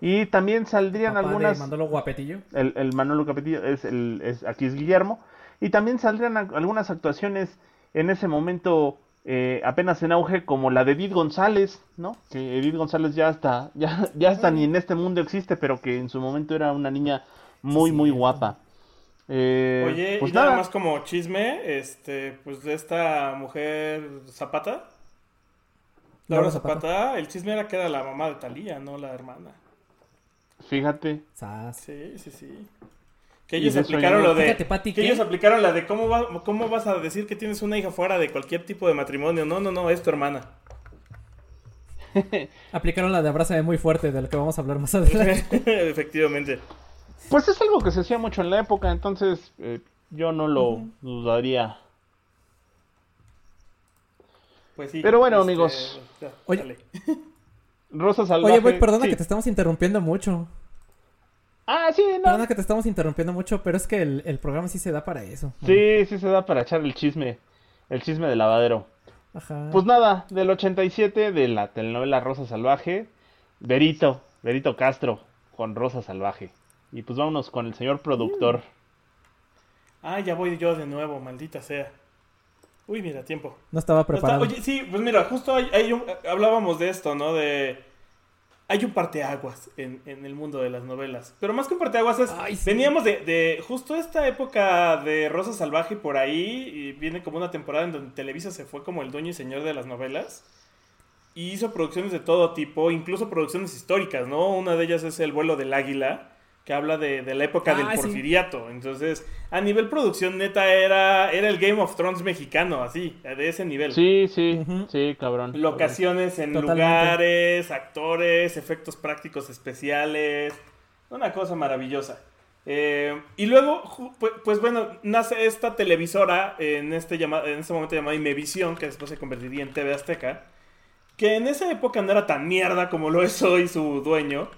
Y también saldrían algunas. De Manolo Guapetillo. El, el Manolo Capetillo es, el, es aquí es Guillermo. Y también saldrían algunas actuaciones en ese momento eh, apenas en auge como la de Edith González, ¿no? Que Edith González ya está, (laughs) ya, ya está ni en este mundo existe, pero que en su momento era una niña muy, muy guapa. Eh, Oye, pues y nada. más como chisme, este, pues de esta mujer Zapata. Laura Zapata, el chisme era que era la mamá de Talía, no la hermana. Fíjate. Sí, sí, sí. Que ellos aplicaron lo de. que ellos aplicaron la de cómo, va, cómo vas a decir que tienes una hija fuera de cualquier tipo de matrimonio. No, no, no, es tu hermana. (laughs) aplicaron la de abrázame muy fuerte, de lo que vamos a hablar más (laughs) adelante. Efectivamente. Pues es algo que se hacía mucho en la época, entonces eh, yo no lo dudaría. Pues sí. Pero bueno, este, amigos. Oye, (laughs) Rosa Salvaje. Oye, voy, perdona que te estamos interrumpiendo mucho. Ah, sí, no. Perdona que te estamos interrumpiendo mucho, pero es que el, programa sí se da para eso. Sí, sí se da para echar el chisme. El chisme de lavadero. Ajá. Pues nada, del 87 de la telenovela Rosa Salvaje, Berito, Berito Castro con Rosa Salvaje. Y pues vámonos con el señor productor. Ah, ya voy yo de nuevo, maldita sea. Uy, mira, tiempo. No estaba preparado. Oye, sí, pues mira, justo hay, hablábamos de esto, ¿no? De hay un parteaguas en, en el mundo de las novelas. Pero más que un parteaguas es. Veníamos de, de, justo esta época de Rosa Salvaje por ahí. Y viene como una temporada en donde Televisa se fue como el dueño y señor de las novelas. Y hizo producciones de todo tipo, incluso producciones históricas, ¿no? Una de ellas es El vuelo del águila que habla de, la época del ah, porfiriato. Entonces, a nivel producción neta era, era el Game of Thrones mexicano, así, de ese nivel. Sí, sí, sí, cabrón. Locaciones en lugares, actores, efectos prácticos especiales. Una cosa maravillosa. Eh, y luego, pues, bueno, nace esta televisora en este, en este momento llamada Imevisión, que después se convertiría en TV Azteca, que en esa época no era tan mierda como lo es hoy su dueño.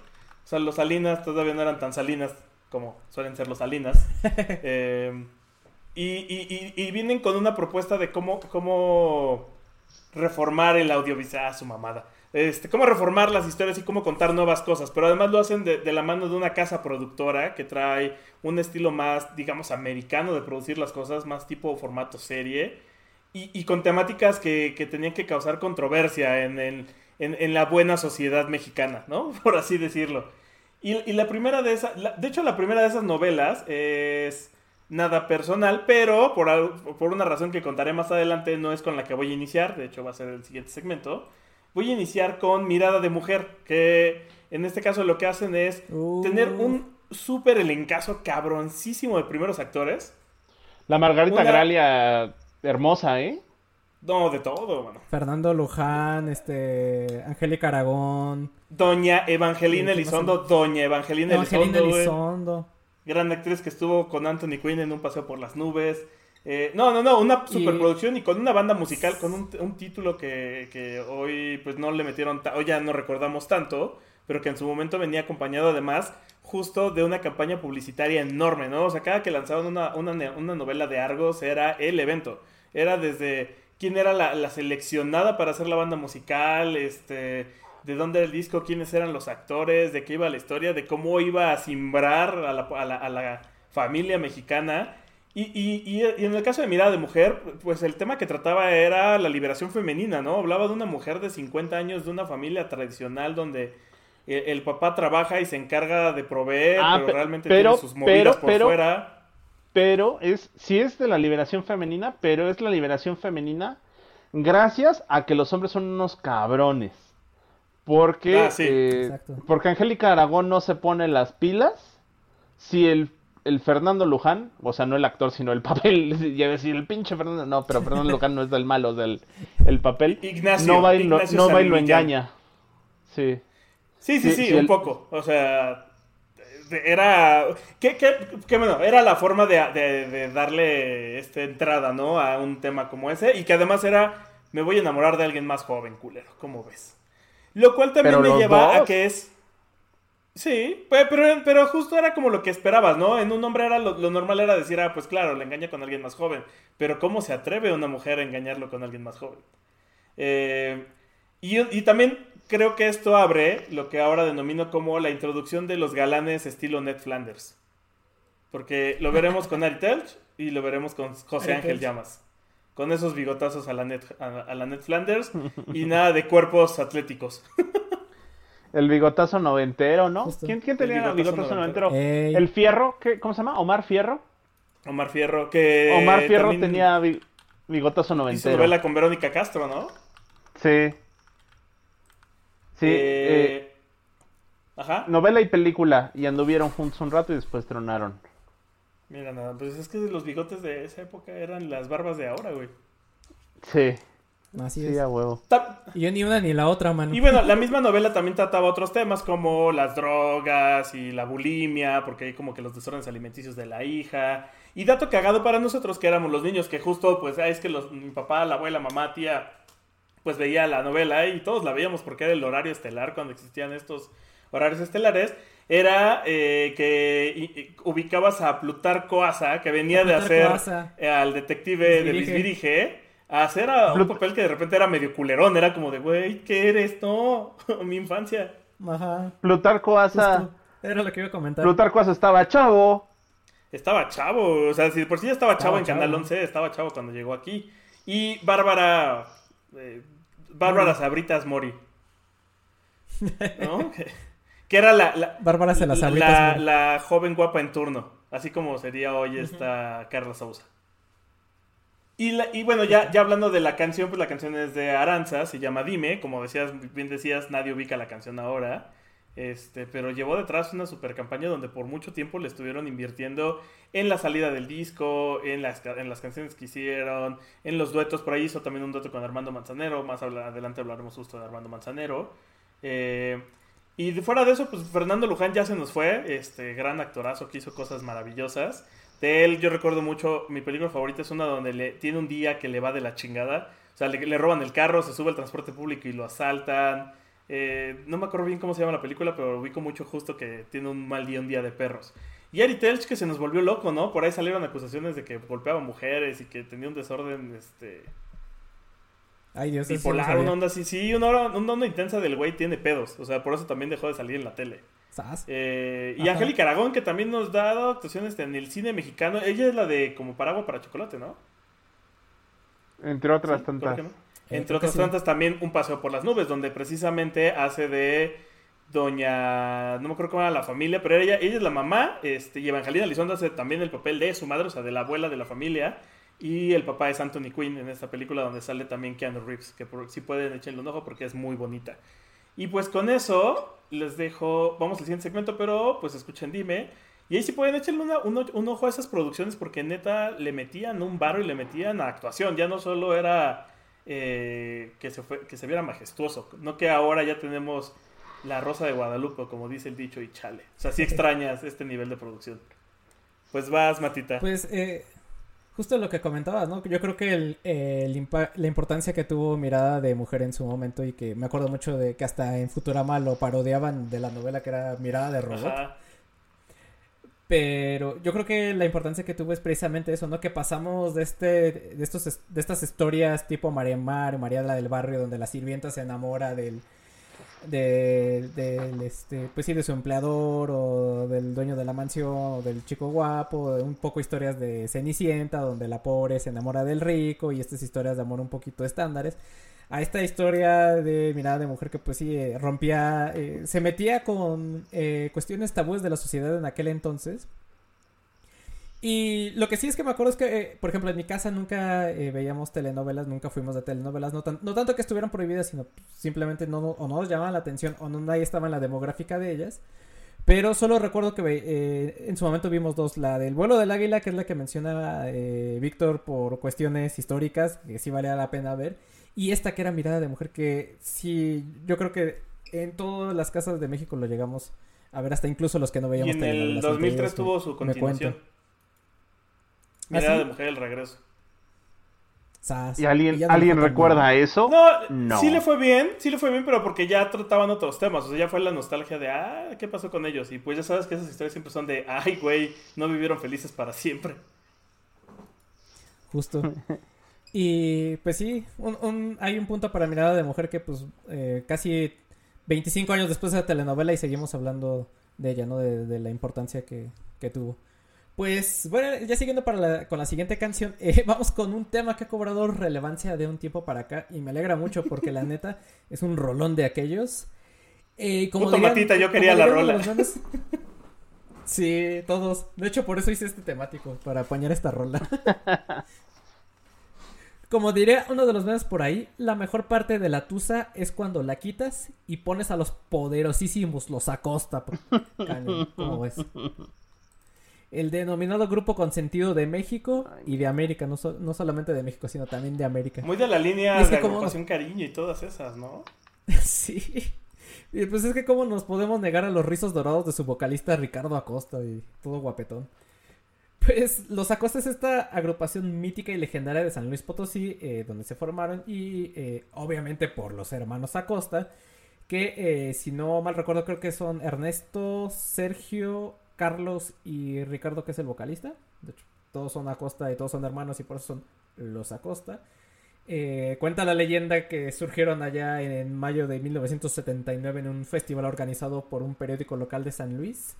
O sea, los Salinas todavía no eran tan Salinas como suelen ser los Salinas. (laughs) Eh, y, vienen con una propuesta de cómo, cómo reformar el audiovisual. a su mamada. Este, cómo reformar las historias y cómo contar nuevas cosas. Pero además lo hacen de, la mano de una casa productora que trae un estilo más, digamos, americano de producir las cosas, más tipo formato serie. Y, con temáticas que, que, tenían que causar controversia en, en, en, la buena sociedad mexicana, ¿no? (laughs) Por así decirlo. Y, la primera de esas, de hecho la primera de esas novelas es nada personal, pero por, por una razón que contaré más adelante no es con la que voy a iniciar, de hecho va a ser el siguiente segmento. voy a iniciar con Mirada de Mujer, que en este caso lo que hacen es Uh. tener un súper elencazo cabroncísimo de primeros actores. La Margarita Una- Gralia, hermosa, ¿eh? No, de todo, mano. Fernando Luján, este, Angélica Aragón, Doña Evangelina Sí, ¿qué Elizondo, Doña Evangelina, Evangelina Elizondo. Gran actriz que estuvo con Anthony Quinn en Un Paseo por las Nubes. Eh, no, no, no, una superproducción y con una banda musical, con un, un título que, que hoy pues no le metieron, hoy ya no recordamos tanto, pero que en su momento venía acompañado además justo de una campaña publicitaria enorme, ¿no? O sea, cada que lanzaban una, una, una novela de Argos era el evento. Era desde quién era la, la seleccionada para hacer la banda musical, este, de dónde era el disco, quiénes eran los actores, de qué iba la historia, de cómo iba a simbrar a la, a la- a la familia mexicana. Y, y- y- y en el caso de Mirada de Mujer, pues el tema que trataba era la liberación femenina, ¿no? Hablaba de una mujer de 50 años, de una familia tradicional donde el, el papá trabaja y se encarga de proveer, Ah, pero pe- realmente pero- tiene sus movidas pero- por pero- fuera. Pero es, sí es de la liberación femenina, pero es la liberación femenina gracias a que los hombres son unos cabrones. Porque, Ah, sí. eh, Exacto. porque Angélica Aragón no se pone las pilas. Si el, el Fernando Luján, o sea, no el actor, sino el (laughs) papel, ya decir el pinche Fernando, no, pero Fernando Luján no es del malo, es del el papel. Ignacio, no va y lo, Ignacio no va y lo engaña. Sí. Sí, sí, Sí, sí, sí, un el- poco. O sea, era... ¿Qué, qué, qué bueno? Era la forma de, de- de darle esta entrada, ¿no? A un tema como ese. Y que además era, me voy a enamorar de alguien más joven, culero. ¿Cómo ves? Lo cual también me lleva a que es... Sí, pe- pero, pero justo era como lo que esperabas, ¿no? En un hombre era lo, lo normal era decir, ah, pues claro, le engaña con alguien más joven. Pero ¿cómo se atreve una mujer a engañarlo con alguien más joven? Eh, y, y también creo que esto abre lo que ahora denomino como la introducción de los galanes estilo Ned Flanders. Porque lo veremos con Ari Telch y lo veremos con José Ángel Telch. Llamas. Con esos bigotazos a la Ned, a, a la Ned Flanders y nada de cuerpos atléticos. (laughs) El bigotazo noventero, ¿no? Justo. ¿Quién, quién tenía el bigotazo bigotazo noventero. El Fierro, ¿qué, ¿cómo se llama? ¿Omar Fierro? Omar Fierro, que... Omar Fierro tenía bi- bigotazo Hizo noventero. novela con Verónica Castro, ¿no? Sí. Sí. Eh, eh, Ajá. novela y película. Y anduvieron juntos un rato y después tronaron. Mira, nada, pues es que los bigotes de esa época eran las barbas de ahora, güey. Sí. Así Sí, es. a huevo. Ta- Y yo ni una ni la otra, mano. Y bueno, la misma novela también trataba otros temas como las drogas y la bulimia, porque hay como que los desórdenes alimenticios de la hija. Y dato cagado para nosotros que éramos los niños, que justo, pues, ah, es que los, mi papá, la abuela, mamá, tía, pues veía la novela y todos la veíamos porque era el horario estelar cuando existían estos horarios estelares. Era eh, que y- y ubicabas a Plutarco Asa, que venía de hacer Asa. eh, al detective de Luis Virige. Virige, a hacer a un papel que de repente era medio culerón, era como de, güey, ¿qué eres? No, (laughs) mi infancia. Ajá. Plutarco Asa. justo. Era lo que iba a comentar. Plutarco Asa estaba chavo. Estaba chavo, o sea, si de por sí ya estaba chavo Estaba en Canal chavo. 11, estaba chavo cuando llegó aquí. Y Bárbara, eh, Bárbara Sabritas Mori, (laughs) ¿no? que, que era la, la, Bárbara se las la, la joven guapa en turno, así como sería hoy esta Carla Sousa. Y, la- y bueno, ya, ya hablando de la canción, pues la canción es de Aranza, se llama Dime, como decías, bien decías, nadie ubica la canción ahora. Este, pero llevó detrás una super campaña donde por mucho tiempo le estuvieron invirtiendo en la salida del disco, en las, en las canciones que hicieron, en los duetos. Por ahí hizo también un dueto con Armando Manzanero. Más adelante hablaremos justo de Armando Manzanero. Eh, y fuera de eso, pues Fernando Luján ya se nos fue. Este gran actorazo que hizo cosas maravillosas. De él yo recuerdo mucho, mi película favorita es una donde le, tiene un día que le va de la chingada. O sea, le roban el carro, se sube al transporte público y lo asaltan. Eh, no me acuerdo bien cómo se llama la película, pero ubico mucho justo que tiene un mal día, un día de perros. Y Ari Telch que se nos volvió loco, ¿no? Por ahí salieron acusaciones de que golpeaba mujeres y que tenía un desorden este, Ay, Dios, sí bipolar, sabía. una onda así. Sí, una, hora- una onda intensa del güey tiene pedos. O sea, por eso también dejó de salir en la tele. Sas. Eh, y. Angélica Aragón, que también nos da dado actuaciones en el cine mexicano. Ella es la de como paraguas para chocolate, ¿no? Entre otras Sí, tantas. Entre otras sí. tantas, también Un Paseo por las Nubes, donde precisamente hace de Doña. No me acuerdo cómo era la familia, pero ella, ella es la mamá. Este, y Evangelina Elizondo hace también el papel de su madre, o sea, de la abuela de la familia. Y el papá es Anthony Quinn en esta película donde sale también Keanu Reeves, que si pueden echenle un ojo porque es muy bonita. Y pues con eso les dejo, vamos al siguiente segmento, pero pues escuchen Dime. Y ahí sí pueden echarle un, ojo a esas producciones porque neta le metían un barro y le metían a actuación. Ya no solo era eh, que, se fue, que se viera majestuoso, no que ahora ya tenemos la Rosa de Guadalupe, como dice el dicho, y chale. O sea, sí (laughs) extrañas este nivel de producción. Pues vas, Matita. Pues eh, justo lo que comentabas, ¿no? Yo creo que el, la importancia que tuvo Mirada de Mujer en su momento y que me acuerdo mucho de que hasta en Futurama lo parodiaban de la novela que era Mirada de Robot. Pero yo creo que la importancia que tuvo es precisamente eso, ¿no? Que pasamos de este, de estos, de estas historias tipo María Mar, María la del barrio, donde la sirvienta se enamora del, de, del este pues sí de su empleador o del dueño de la mansión o del chico guapo un poco historias de Cenicienta donde la pobre se enamora del rico y estas historias de amor un poquito estándares a esta historia de mirada de mujer que pues sí eh, rompía eh, se metía con eh, cuestiones tabúes de la sociedad en aquel entonces y lo que sí es que me acuerdo es que, por ejemplo, en mi casa nunca veíamos telenovelas, nunca fuimos de telenovelas, no, tanto que estuvieran prohibidas, sino simplemente no, o no nos llamaban la atención o no nadie estaba en la demográfica de ellas. Pero solo recuerdo que eh, en su momento vimos dos, la del vuelo del águila, que es la que menciona Víctor por cuestiones históricas, que sí valía la pena ver, y esta que era Mirada de Mujer, que sí, yo creo que en todas las casas de México lo llegamos a ver, hasta incluso los que no veíamos. Y en el 2003 tuvo su continuación. Mirada ¿Ah, de mujer el regreso. ¿Y alguien, ¿alguien recuerda eso? No, sí le fue bien, sí le fue bien, pero porque ya trataban otros temas. O sea, ya fue la nostalgia de, ah, ¿qué pasó con ellos? Y pues ya sabes que esas historias siempre son de, ay, güey, no vivieron felices para siempre. Justo. (laughs) y pues sí, hay un punto para Mirada de Mujer que pues eh, casi 25 años después de la telenovela y seguimos hablando de ella, ¿no? De, la importancia que, que tuvo. Pues bueno, ya siguiendo para con la siguiente canción, (laughs) eh, vamos con un tema que ha cobrado relevancia de un tiempo para acá y me alegra mucho porque la (laughs) neta es un rolón de aquellos. Eh, como Matita, yo quería la rola. (laughs) Sí, todos. De hecho, por eso hice este temático, para apañar esta rola. Como diría uno de los memes por ahí, la mejor parte de la tusa es cuando la quitas y pones a los poderosísimos los acosta. ¿Cómo ves? El denominado Grupo Consentido de México y de América, no, no, solamente de México, sino también de América. Muy de la línea de como... cariño y todas esas, ¿no? (laughs) sí. Y pues es que cómo nos podemos negar a los rizos dorados de su vocalista Ricardo Acosta y todo guapetón. Pues los Acosta es esta agrupación mítica y legendaria de San Luis Potosí, eh, donde se formaron y eh, obviamente por los hermanos Acosta, que eh, si no mal recuerdo creo que son Ernesto, Sergio, Carlos y Ricardo, que es el vocalista. De hecho, todos son Acosta y todos son hermanos y por eso son los Acosta. Eh, cuenta la leyenda que surgieron allá en mayo de 1979 en un festival organizado por un periódico local de San Luis.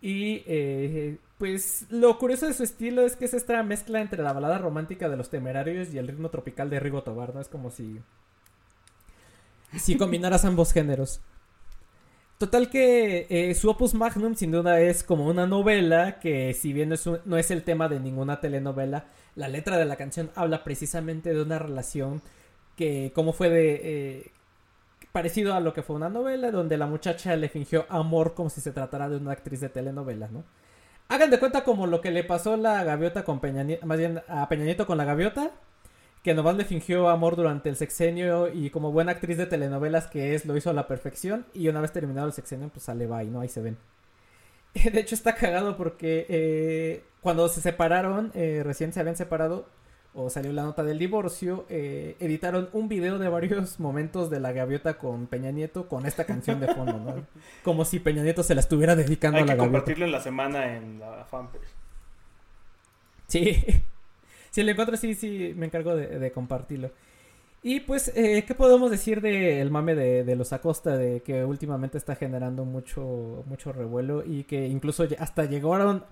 Y eh, pues lo curioso de su estilo es que es esta mezcla entre la balada romántica de los temerarios y el ritmo tropical de Rigo Tobar, ¿no? Es como si... Si combinaras ambos géneros. Total que eh, su opus magnum sin duda es como una novela que si bien no es, el tema de ninguna telenovela, la letra de la canción habla precisamente de una relación que como fue de... Eh, parecido a lo que fue una novela donde la muchacha le fingió amor como si se tratara de una actriz de telenovela, ¿no? Hagan de cuenta como lo que le pasó la gaviota con Peña más bien a Peña Nieto con la gaviota, que nomás le fingió amor durante el sexenio y como buena actriz de telenovelas que es, lo hizo a la perfección y una vez terminado el sexenio pues sale bye, ¿no? Ahí se ven. (laughs) De hecho está cagado porque eh, cuando se separaron, eh, recién se habían separado o salió la nota del divorcio, eh, editaron un video de varios (laughs) momentos de la gaviota con Peña Nieto con esta canción de fondo, ¿no? (laughs) Como si Peña Nieto se la estuviera dedicando a la gaviota. Hay que compartirlo en la semana en la fanpage. Sí. Si lo encuentro, sí, sí, me encargo de, compartirlo. Y pues, eh, ¿qué podemos decir del mame de, los Acosta? De que últimamente está generando mucho, mucho revuelo y que incluso hasta llegaron,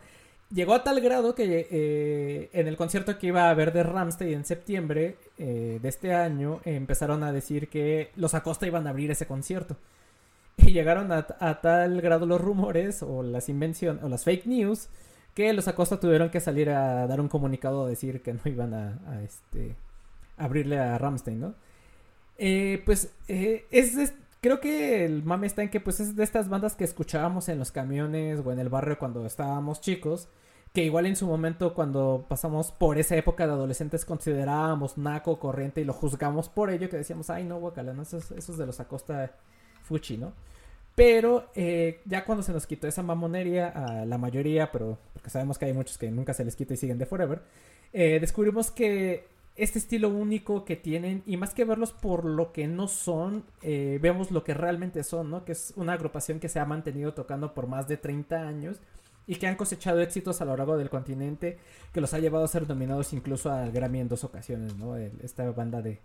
llegó a tal grado que eh, en el concierto que iba a haber de Ramstein en septiembre eh, de este año, empezaron a decir que los Acosta iban a abrir ese concierto. Y llegaron a tal grado los rumores o las invenciones o las fake news que los Acosta tuvieron que salir a dar un comunicado a decir que no iban a, este abrirle a Ramstein, ¿no? Eh, pues eh, es, creo que el mame está en que pues es de estas bandas que escuchábamos en los camiones o en el barrio cuando estábamos chicos, que igual en su momento cuando pasamos por esa época de adolescentes considerábamos naco, corriente y lo juzgamos por ello, que decíamos, ay no, guacala, no, esos, esos de los Acosta Fuchi, ¿no? Pero eh, ya cuando se nos quitó esa mamonería a la mayoría, pero porque sabemos que hay muchos que nunca se les quita y siguen de forever, eh, descubrimos que este estilo único que tienen, y más que verlos por lo que no son, eh, vemos lo que realmente son, ¿no? Que es una agrupación que se ha mantenido tocando por más de 30 años y que han cosechado éxitos a lo largo del continente, que los ha llevado a ser nominados incluso al Grammy en dos ocasiones, ¿no? Esta banda de,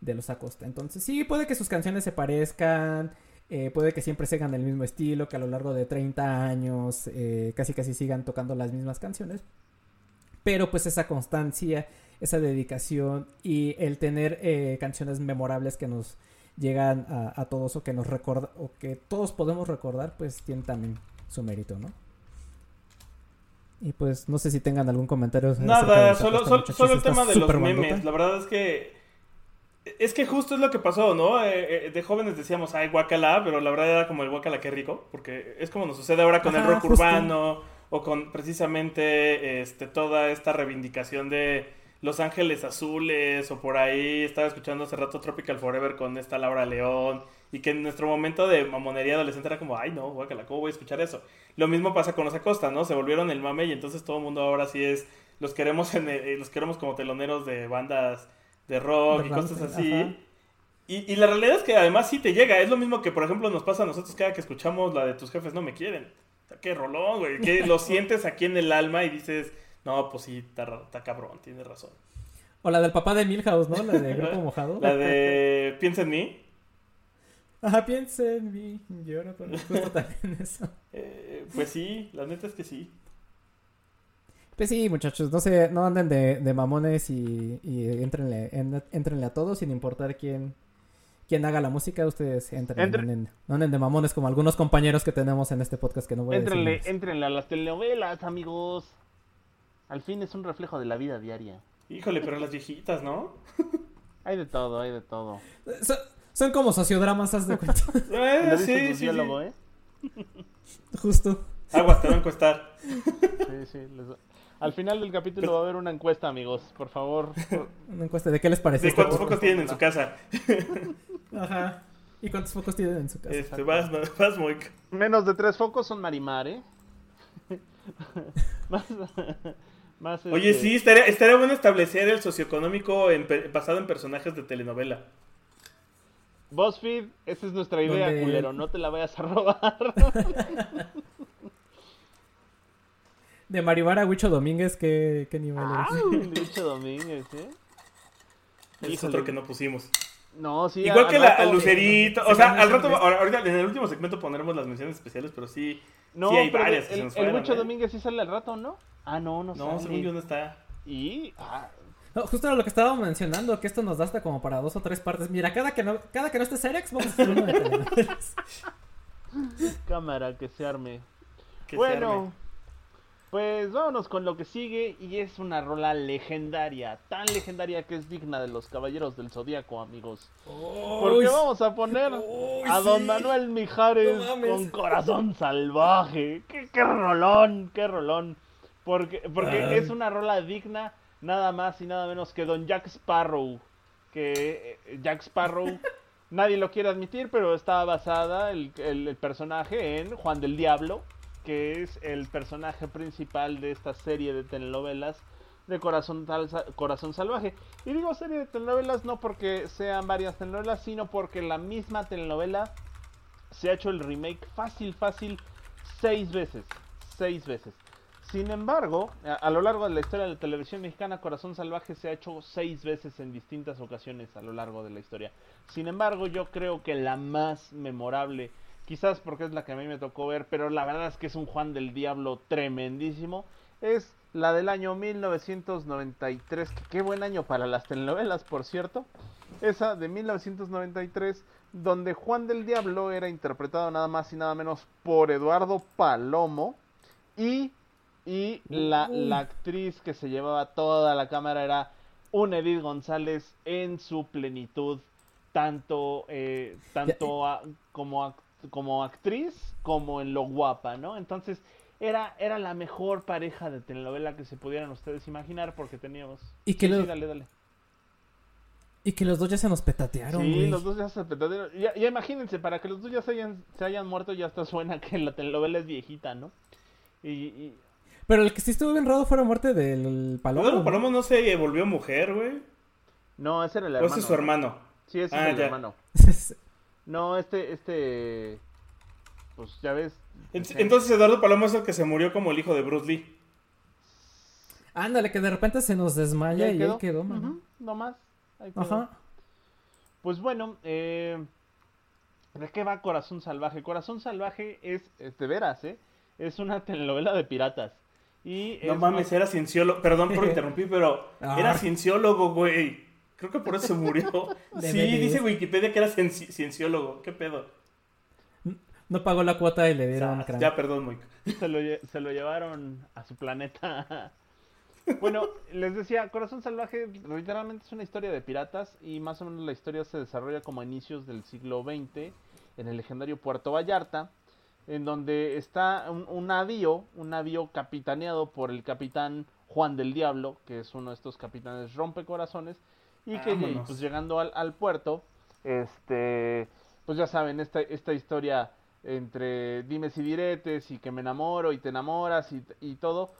de los Acosta. Entonces, sí, puede que sus canciones se parezcan, eh, puede que siempre sigan el mismo estilo, que a lo largo de 30 años eh, casi casi sigan tocando las mismas canciones. Pero pues esa constancia, esa dedicación y el tener eh, canciones memorables que nos llegan a, a todos o que nos recorda o que todos podemos recordar, pues tiene también su mérito, ¿no? Y pues no sé si tengan algún comentario. Nada, solo, solo, solo el tema de los memes. bandota. La verdad es que. Es que justo es lo que pasó, ¿no? Eh, eh, de jóvenes decíamos, ay, guacala, pero la verdad era como el guacala, qué rico. Porque es como nos sucede ahora con el rock justo. urbano o con precisamente este, toda esta reivindicación de Los Ángeles Azules o por ahí. Estaba escuchando hace rato Tropical Forever con esta Laura León. Y que en nuestro momento de mamonería adolescente era como, ay, no, guacala, ¿cómo voy a escuchar eso? Lo mismo pasa con los Acosta, ¿no? Se volvieron el mame y entonces todo el mundo ahora sí es los queremos en el- eh, los queremos como teloneros de bandas de rock De y cosas así. ajá. Y, y la realidad es que además sí te llega. Es lo mismo que, por ejemplo, nos pasa a nosotros cada que escuchamos la de tus jefes no me quieren. O sea, qué rolón, güey. Que lo (laughs) sientes aquí en el alma y dices, no, pues sí, está, cabrón, tienes razón. O la del papá de Milhouse, ¿no? La de (laughs) Grupo Mojado. La de Piensa en mí. Ajá, piensa en mí. Lloro con justo también eso. eh, pues sí, la neta es que sí. Pues sí, muchachos, no se, no anden de, de mamones y, y entrenle, en- entrenle a todos sin importar quién, quién haga la música, ustedes entren, Entre- no, anden, no anden de mamones como algunos compañeros que tenemos en este podcast que no voy a decir. Éntrenle a las telenovelas, amigos. Al fin es un reflejo de la vida diaria. Híjole, pero las viejitas, ¿no? (laughs) Hay de todo, hay de todo. Son, son como sociodramas, haz de cuenta. (laughs) Eh, sí, tu sí, sí. ¿eh? Justo. Aguas, te va a encuestar. Sí, sí. les- Al final del capítulo va a haber una encuesta, amigos. Por favor. por- (laughs) Una encuesta de qué les pareció. ¿De este cuántos focos tienen en su casa? (laughs) Ajá. ¿Y cuántos focos tienen en su casa? Este, vas, vas, Moik. Menos de tres focos son Marimar, ¿eh? (laughs) más, más, Oye, este, sí, estaría, estaría bueno establecer el socioeconómico en basado en personajes de telenovela. BuzzFeed, esa es nuestra idea, Donde- culero. No te la vayas a robar. De Maribara Huicho Domínguez, ¿qué, qué nivel Ah, (laughs) eres? Lucho Domínguez, ¿eh? Es Híjole. otro que no pusimos. No, sí. Igual al que la rato- a Lucerito. se O sea, a al rato, ahorita en el último segmento pondremos las menciones especiales, pero sí. No, sí hay pero varias que el, se nos el fueron, Lucho ¿eh? Domínguez sí sale al rato, ¿no? Ah, no, no, No, sale. según yo no está. Y. ah, No, justo era lo que estábamos mencionando, que esto nos da hasta como para dos o tres partes. Mira, cada que no, cada que no esté Cerex, vamos a hacer uno de (laughs) telenovelas. cámara, que se arme. Que se bueno, arme. Pues vámonos con lo que sigue. Y es una rola legendaria. Tan legendaria que es digna de los caballeros del zodiaco, amigos. Porque vamos a poner a Don sí. Manuel Mijares No con corazón salvaje. ¿Qué, qué rolón, qué rolón. Porque, porque es una rola digna nada más y nada menos que Don Jack Sparrow. Que eh, Jack Sparrow, (laughs) nadie lo quiere admitir, pero está basada el, el- el personaje en Juan del Diablo, que es el personaje principal de esta serie de telenovelas de Corazón, Corazón Salvaje. Y digo serie de telenovelas no porque sean varias telenovelas, sino porque la misma telenovela se ha hecho el remake fácil, fácil, seis veces. Seis veces. Sin embargo, a, a lo largo de la historia de la televisión mexicana, Corazón Salvaje se ha hecho seis veces en distintas ocasiones a lo largo de la historia. Sin embargo, yo creo que la más memorable, quizás porque es la que a mí me tocó ver, pero la verdad es que es un Juan del Diablo tremendísimo, es la del año 1993. que Qué buen año para las telenovelas, por cierto. Esa de 1993, donde Juan del Diablo era interpretado nada más y nada menos por Eduardo Palomo. Y Y la, la actriz que se llevaba toda la cámara era una Edith González en su plenitud, tanto, eh, tanto a- como, ac- como actriz como en lo guapa, ¿no? Entonces era, era la mejor pareja de telenovela que se pudieran ustedes imaginar porque teníamos... Y que Sí, lo- sí, dale, dale. Y que los dos ya se nos petatearon, Sí, güey. los dos ya se petatearon. Ya, ya imagínense, para que los dos ya se hayan, se hayan muerto, ya hasta suena que la telenovela es viejita, ¿no? Y, y- Pero el que sí estuvo bien raro fue la muerte del Palomo. ¿no? Palomo no se volvió mujer, güey. no, ese era el O hermano. ese es su hermano. Sí, ese Ah, es el ya. hermano. (laughs) No, este, este, pues ya ves. Sí. Entonces Eduardo Palomo es el que se murió como el hijo de Bruce Lee. Ándale, que de repente se nos desmaya ahí y ahí quedó, mano. Ujú, no más. ahí quedó. Ajá. Pues bueno, eh, ¿de qué va Corazón Salvaje? Corazón Salvaje es, es de veras, ¿eh? Es una telenovela de piratas. Y No es mames, más- era cienciólogo. Perdón por (laughs) interrumpir, pero Ah. era cienciólogo, güey. Creo que por eso se murió. (laughs) De sí, dice Wikipedia que era cienci- cienciólogo. ¿Qué pedo? No pagó la cuota y le O dieron sea, cráneo. ya, perdón, Moik. se lo, se lo llevaron a su planeta. (laughs) Bueno, les decía, Corazón Salvaje literalmente es una historia de piratas y más o menos la historia se desarrolla como a inicios del siglo XX en el legendario Puerto Vallarta, en donde está un, un navío, un navío capitaneado por el capitán Juan del Diablo, que es uno de estos capitanes rompecorazones, y que Vámonos. pues llegando al, al puerto, este, pues ya saben, esta, esta historia entre dimes y diretes y que me enamoro y te enamoras y, y todo,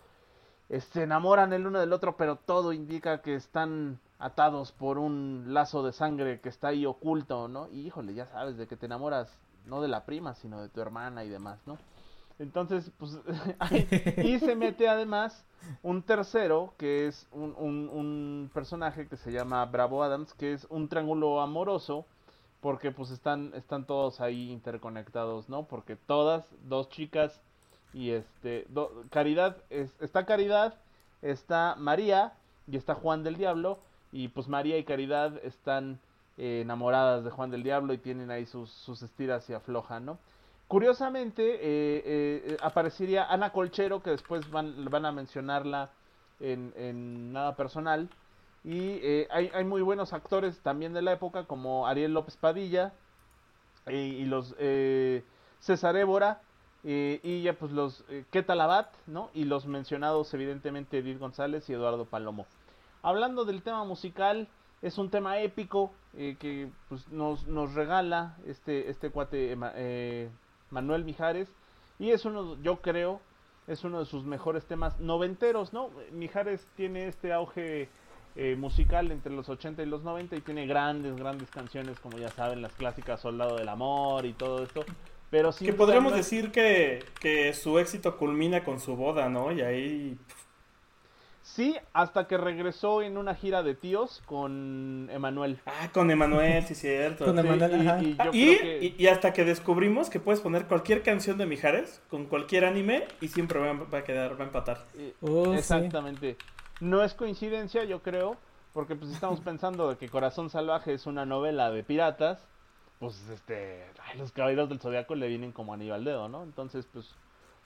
se enamoran el uno del otro, pero todo indica que están atados por un lazo de sangre que está ahí oculto, ¿no? Y híjole, ya sabes, de que te enamoras no de la prima, sino de tu hermana y demás, ¿no? Entonces, pues, (laughs) (laughs) y se mete además un tercero, que es un, un- un personaje que se llama Bravo Adams, que es un triángulo amoroso, porque pues están, están todos ahí interconectados, ¿no? Porque todas, dos chicas y este, do- Caridad, es- está Caridad, está María y está Juan del Diablo, y pues María y Caridad están eh, enamoradas de Juan del Diablo y tienen ahí sus, sus estiras y aflojan, ¿no? Curiosamente, eh, eh, aparecería Ana Colchero, que después van, van a mencionarla en, en Nada Personal. Y eh, hay, hay muy buenos actores también de la época, como Ariel López Padilla y los César Évora, y ya pues los eh, Keta Labat, ¿no? Y los mencionados, evidentemente, Edith González y Eduardo Palomo. Hablando del tema musical, es un tema épico que pues, nos, nos regala este, este cuate Manuel Mijares. Y es uno, yo creo, es uno de sus mejores temas noventeros, ¿no? Mijares tiene este auge eh, musical entre los 80 y los 90 y tiene grandes, grandes canciones, como ya saben, las clásicas Soldado del Amor y todo esto. Pero sin Que podríamos no decir que, que su éxito culmina con su boda, ¿no? Y ahí. Sí, hasta que regresó en una gira de tíos con Emanuel. Ah, con Emanuel, sí, cierto. Con Sí. Emanuel, y- ajá. y yo Ah, y, creo que- y- y hasta que descubrimos que puedes poner cualquier canción de Mijares con cualquier anime y siempre va, va a quedar, va a empatar. Oh, sí. Exactamente. No es coincidencia, yo creo, porque pues estamos pensando de que Corazón Salvaje es una novela de piratas, pues este, ay, los caballeros del zodiaco le vienen como anillo al dedo, ¿no? Entonces, pues,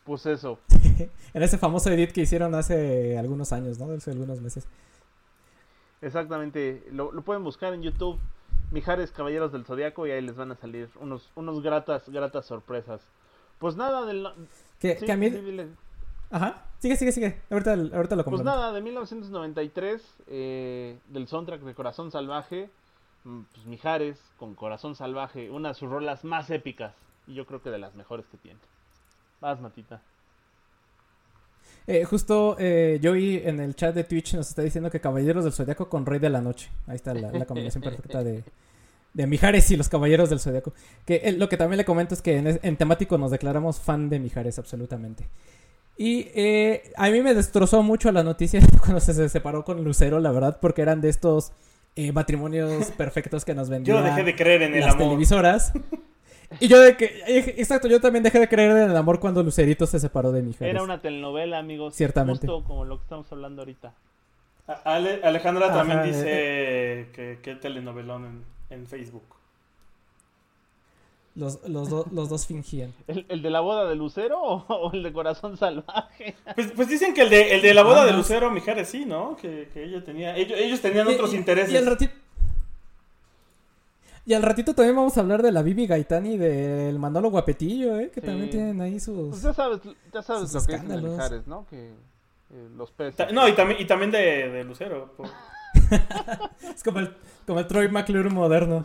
pues eso. (laughs) En ese famoso edit que hicieron hace algunos años, ¿no? Hace algunos meses. Exactamente. Lo, lo pueden buscar en YouTube, Mijares Caballeros del Zodiaco, y ahí les van a salir unos, unos gratas, gratas sorpresas. Pues nada del... Que, sí, que a mí... sí. Ajá. Sigue, sigue, sigue. Ahorita, ahorita lo Pues compro. nada, de 1993, eh, del soundtrack de Corazón Salvaje, mm, pues Mijares con Corazón Salvaje, una de sus rolas más épicas y yo creo que de las mejores que tiene. Vas, Matita. Eh, justo eh, Joey en el chat de Twitch nos está diciendo que Caballeros del Zodiaco con Rey de la Noche. Ahí está la, la combinación (laughs) perfecta de, de Mijares y los Caballeros del Zodiaco. Que eh, lo que también le comento es que en, en temático nos declaramos fan de Mijares, absolutamente. Y eh, a mí me destrozó mucho la noticia (laughs) cuando se, se separó con Lucero, la verdad, porque eran de estos eh, matrimonios (laughs) perfectos que nos vendían Yo dejé de creer en el las amor. televisoras. Y yo de que, eh, exacto, yo también dejé de creer en el amor cuando Lucerito se separó de Mijares. Era una telenovela, amigos. Ciertamente. Justo como lo que estamos hablando ahorita. Ale- Alejandra Ajá, también eh, dice que, que telenovelón en, en Facebook. Los, los, do- los dos fingían. ¿El, el de la boda de Lucero o, o el de Corazón Salvaje? Pues, pues dicen que el de, el de la boda de Ambos. Lucero Mijares sí, ¿no? Que, que ella tenía, ellos, ellos tenían Y- otros y- intereses. Y al ratito. Y al ratito también vamos a hablar de la Bibi Gaitán y del Manolo Guapetillo, ¿eh? Que Sí. también tienen ahí Pues sus... ya sabes, ya sabes Sus lo que escándalos. Mijares, ¿no? Que eh, los peces. Ta- No, y también, y también de, de Lucero. por- (laughs) Es como el, como el Troy McClure moderno.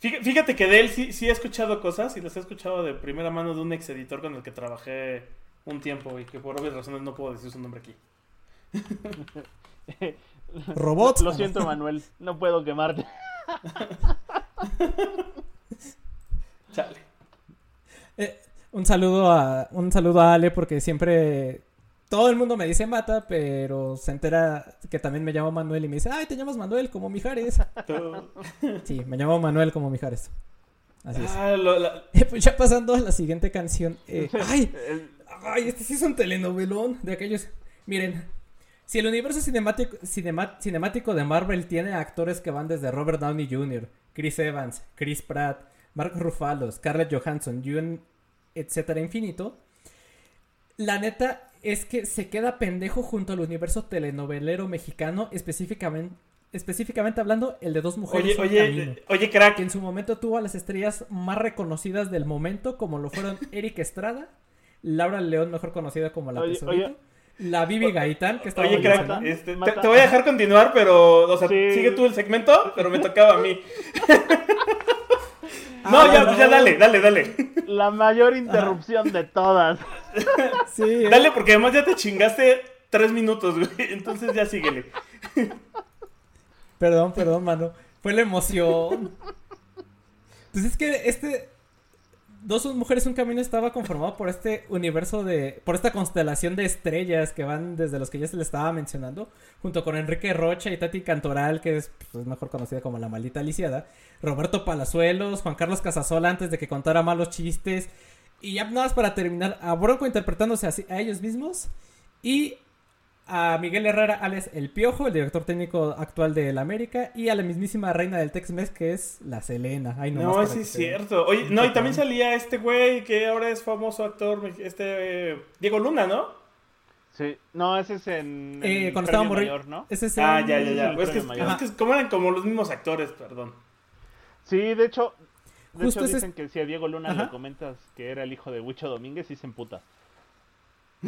Fíjate, fíjate que de él sí, sí he escuchado cosas y las he escuchado de primera mano de un ex editor con el que trabajé un tiempo y que por obvias razones no puedo decir su nombre aquí. (laughs) Robots. Lo siento, Manuel, no puedo quemarte. (laughs) (laughs) Chale. Eh, un saludo a un saludo a Ale porque siempre todo el mundo me dice Mata, pero se entera que también me llamo Manuel y me dice, "Ay, te llamas Manuel como Mijares." (laughs) Sí, me llamo Manuel como Mijares. Así es. Ah, lo- la- (laughs) Pues ya pasando a la siguiente canción. eh, ay, ay, este sí es un telenovelón de aquellos. Miren, si el universo cinemático, cinema- cinemático de Marvel tiene actores que van desde Robert Downey Jr., Chris Evans, Chris Pratt, Mark Ruffalo, Scarlett Johansson, y un etcétera infinito, la neta es que se queda pendejo junto al universo telenovelero mexicano, específicamente, específicamente hablando, el de dos mujeres. Oye, camino oye, oye, crack. que en su momento tuvo a las estrellas más reconocidas del momento, como lo fueron (laughs) Eric Estrada, Laura León, mejor conocida como la oye. La Bibi Gaitán, que estaba Oye, crack, este, te, voy a dejar continuar, pero, o sea, Sí. sigue tú el segmento, pero me tocaba a mí. (laughs) no, Ah, ya, ya, dale, dale, dale. La mayor interrupción de todas. (laughs) Sí, eh. Dale, porque además ya te chingaste tres minutos, güey. Entonces ya síguele. Perdón, perdón, mano. Fue la emoción. Pues es que este. Dos mujeres, un camino estaba conformado por este universo de. por esta constelación de estrellas que van desde los que ya se le estaba mencionando. Junto con Enrique Rocha y Tati Cantoral, que es pues, mejor conocida como la maldita lisiada. Roberto Palazuelos, Juan Carlos Casasola antes de que contara malos chistes. Y ya nada más para terminar, a Bronco interpretándose a ellos mismos. Y a Miguel Herrera, alias El Piojo, el director técnico actual del América, y a la mismísima reina del Tex-Mex, que es la Selena. Ay, No, sí es cierto. Oye, no, y también salía este güey que ahora es famoso actor, este eh, Diego Luna, ¿no? Sí, no, ese es en. Eh, en cuando estaba Mayor, ¿no? Ese es Ah, el- ya, ya, ya. Es que, premio mayor. es que como eran como los mismos actores, perdón. Sí, de hecho. De Justo hecho, ese es- dicen que si a Diego Luna Ajá. le comentas que era el hijo de Huicho Domínguez, y se emputa. (laughs)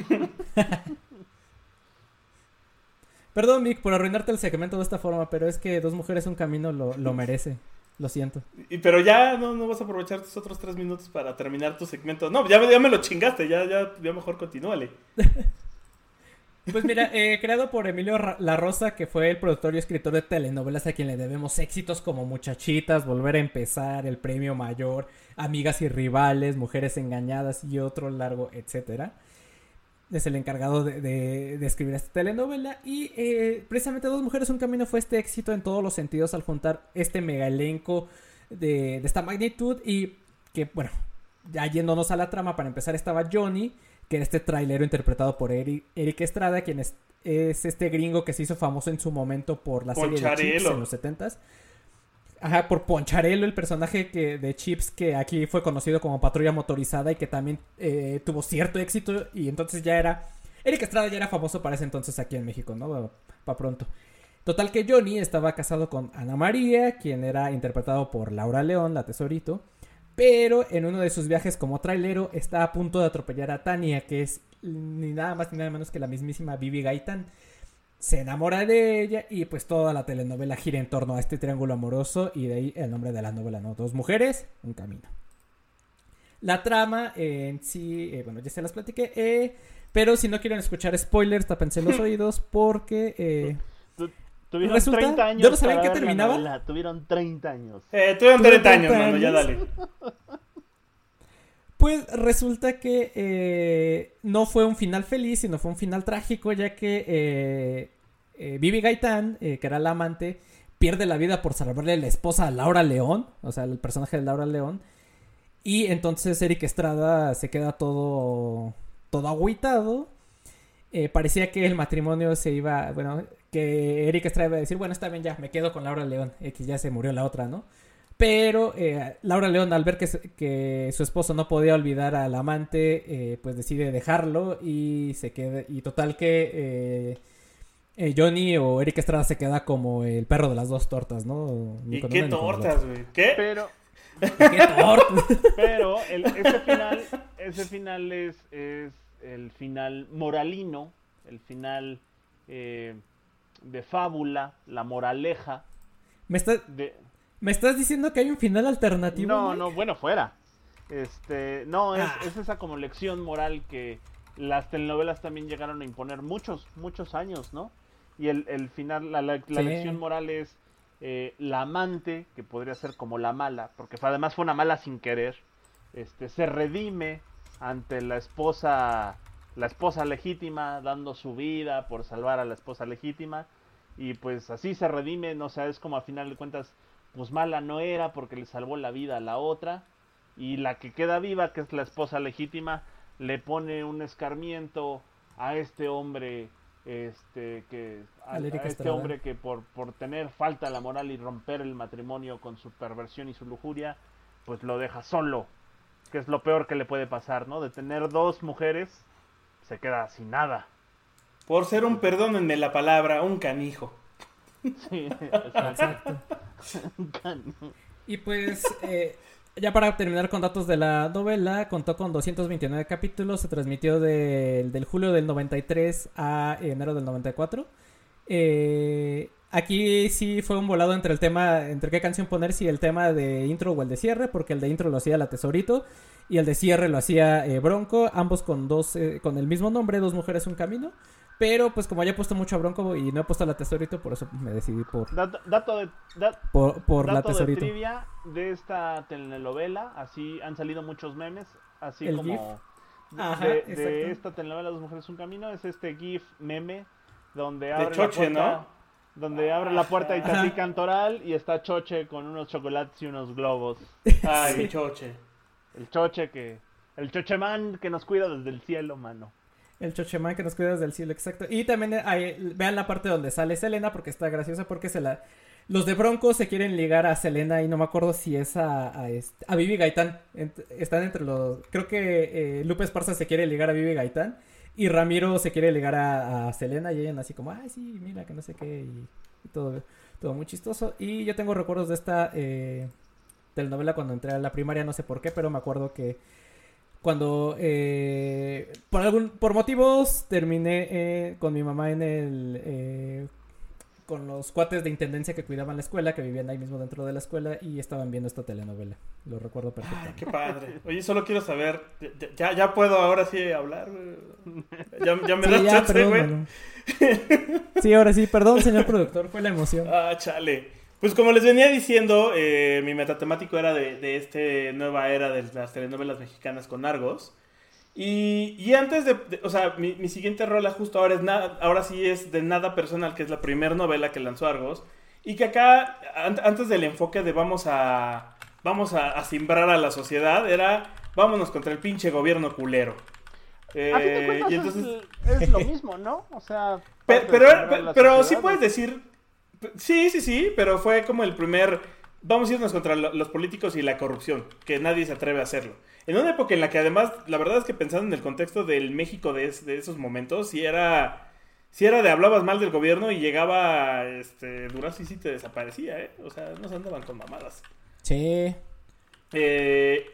Perdón, Mick, por arruinarte el segmento de esta forma, pero es que Dos Mujeres Un Camino lo, lo merece. Lo siento. Y, pero ya no, no vas a aprovechar tus otros tres minutos para terminar tu segmento. No, ya, ya me lo chingaste, ya, ya, ya mejor continúale. (laughs) Pues mira, eh, creado por Emilio Ra- La Rosa, que fue el productor y escritor de telenovelas a quien le debemos éxitos como Muchachitas, Volver a Empezar, El Premio Mayor, Amigas y Rivales, Mujeres Engañadas y otro largo, etcétera. Es el encargado de, de- de escribir esta telenovela. Y eh, precisamente Dos Mujeres Un Camino fue este éxito en todos los sentidos al juntar este mega elenco de, de esta magnitud. Y que, bueno, ya yéndonos a la trama, para empezar estaba Johnny, que era este trailero interpretado por Eric, Eric Estrada, quien es, es este gringo que se hizo famoso en su momento por la serie de Chips en los 70s. Ajá, por Poncharelo, el personaje que, de Chips que aquí fue conocido como Patrulla Motorizada y que también eh, tuvo cierto éxito y entonces ya era... Eric Estrada ya era famoso para ese entonces aquí en México, ¿no? Para pronto. Total que Johnny estaba casado con Ana María, quien era interpretado por Laura León, la tesorito. Pero en uno de sus viajes como trailero está a punto de atropellar a Tania, que es ni nada más ni nada menos que la mismísima Bibi Gaitán. Se enamora de ella y pues toda la telenovela gira en torno a este triángulo amoroso y de ahí el nombre de la novela, ¿no? Dos mujeres, un camino. La trama eh, en sí, eh, bueno, ya se las platiqué, eh, pero si no quieren escuchar spoilers, tapense los (laughs) oídos porque... eh, Tu- Tuvieron Resulta- 30 años. yo no sabía la terminaba. Tuvieron 30 años. Eh, tuvieron Tuvieron 30 años, 30 mano, ya años. dale. Pues resulta que eh, no fue un final feliz, sino fue un final trágico, ya que eh, eh, Bibi Gaitán, eh, que era la amante, pierde la vida por salvarle la esposa a Laura León, o sea, el personaje de Laura León. Y entonces Eric Estrada se queda todo, todo agüitado. Parecía que el matrimonio se iba, bueno, que Eric Estrada iba a decir, bueno, está bien, ya, me quedo con Laura León, que ya se murió la otra, ¿no? Pero eh, Laura León, al ver que, que, su esposo no podía olvidar al amante, eh, pues decide dejarlo y se queda. Y total que eh, Johnny o Eric Estrada se queda como el perro de las dos tortas, ¿no? ¿Y qué tortas, güey? ¿Qué? Pero. ¿Qué tortas? Pero el, ese final, ese final es, es el final moralino, el final de fábula, la moraleja. Me está. De, ¿Me estás diciendo que hay un final alternativo? No, Mike? no, bueno, fuera. Este, no, es, Ah. es esa como lección moral que las telenovelas también llegaron a imponer muchos, muchos años, ¿no? Y el, el final, la, la- la Sí. lección moral es eh, la amante, que podría ser como la mala, porque fue- además fue una mala sin querer, este, se redime ante la esposa, la esposa legítima, dando su vida por salvar a la esposa legítima, y pues así se redime, no sé, es como a final de cuentas, pues mala no era porque le salvó la vida a la otra, y la que queda viva, que es la esposa legítima, le pone un escarmiento a este hombre, este que a, este Estrada. hombre que por, por tener falta la moral y romper el matrimonio con su perversión y su lujuria, pues lo deja solo, que es lo peor que le puede pasar, ¿no? De tener dos mujeres, se queda sin nada. Por ser un, perdónenme la palabra, un canijo. Sí, exacto. Exacto. Y pues, eh, ya para terminar con datos de la novela, contó con 229 capítulos, se transmitió del- del julio del 93 a enero del 94. Eh, aquí sí fue un volado entre el tema, entre qué canción poner, si el tema de intro o el de cierre, porque el de intro lo hacía la Tesorito y el de cierre lo hacía eh, Bronco, ambos con dos, eh, con el mismo nombre, Dos Mujeres Un Camino. Pero pues como ya he puesto mucho a Bronco y no he puesto a la Tesorito, por eso me decidí por, Dato, dato de, por, por la dato de Tesorito. trivia de esta telenovela, así han salido muchos memes, así El como GIF. de, Ajá, de esta telenovela Dos Mujeres Un Camino, es este GIF meme donde abre Choche, la puerta, ¿no? donde abre la puerta y Ajá. Tati Cantoral y está Choche con unos chocolates y unos globos. (laughs) Ay, Sí. mi choche. El Choche que el Chocheman que nos cuida desde el cielo, mano. El chochemán que nos cuida desde el cielo, exacto. Y también hay- vean la parte donde sale Selena porque está graciosa porque se la... Los de Bronco se quieren ligar a Selena y no me acuerdo si es a, a, este- Vivi Gaitán. Ent- están entre los... Creo que eh, Lupe se quiere ligar a Vivi Gaitán y Ramiro se quiere ligar a, a Selena y ella así como, ay sí, mira que no sé qué y, y todo, todo muy chistoso. Y yo tengo recuerdos de esta eh, telenovela cuando entré a la primaria, no sé por qué, pero me acuerdo que cuando eh, por algún por motivos terminé eh, con mi mamá en el eh, con los cuates de intendencia que cuidaban la escuela que vivían ahí mismo dentro de la escuela y estaban viendo esta telenovela lo recuerdo Ay, perfectamente qué padre. Oye, solo quiero saber, ya, ya, puedo ahora sí hablar? Ya, ya me Sí, das ya, chance, güey. sí ahora sí perdón señor productor fue la emoción Ah, chale. Pues como les venía diciendo, eh, mi metatemático era de, de esta nueva era de las telenovelas mexicanas con Argos. Y, y antes de, de- o sea, mi, mi siguiente rola justo ahora es nada, ahora sí es de Nada Personal, que es la primera novela que lanzó Argos. Y que acá, an- antes del enfoque de vamos a, vamos a, a simbrar a la sociedad, era vámonos contra el pinche gobierno culero. Eh, A fin de cuentas y entonces... es, es lo mismo, ¿no? O sea, (laughs) Pero, pero sí puedes decir. Sí, sí, sí, pero fue como el primer. Vamos a irnos contra lo- los políticos y la corrupción, que nadie se atreve a hacerlo. En una época en la que además, la verdad es que pensando en el contexto del México de, es- de esos momentos, si era. Si era de hablabas mal del gobierno y llegaba este, Durazo y sí te desaparecía, ¿eh? O sea, no se andaban con mamadas. sí Eh,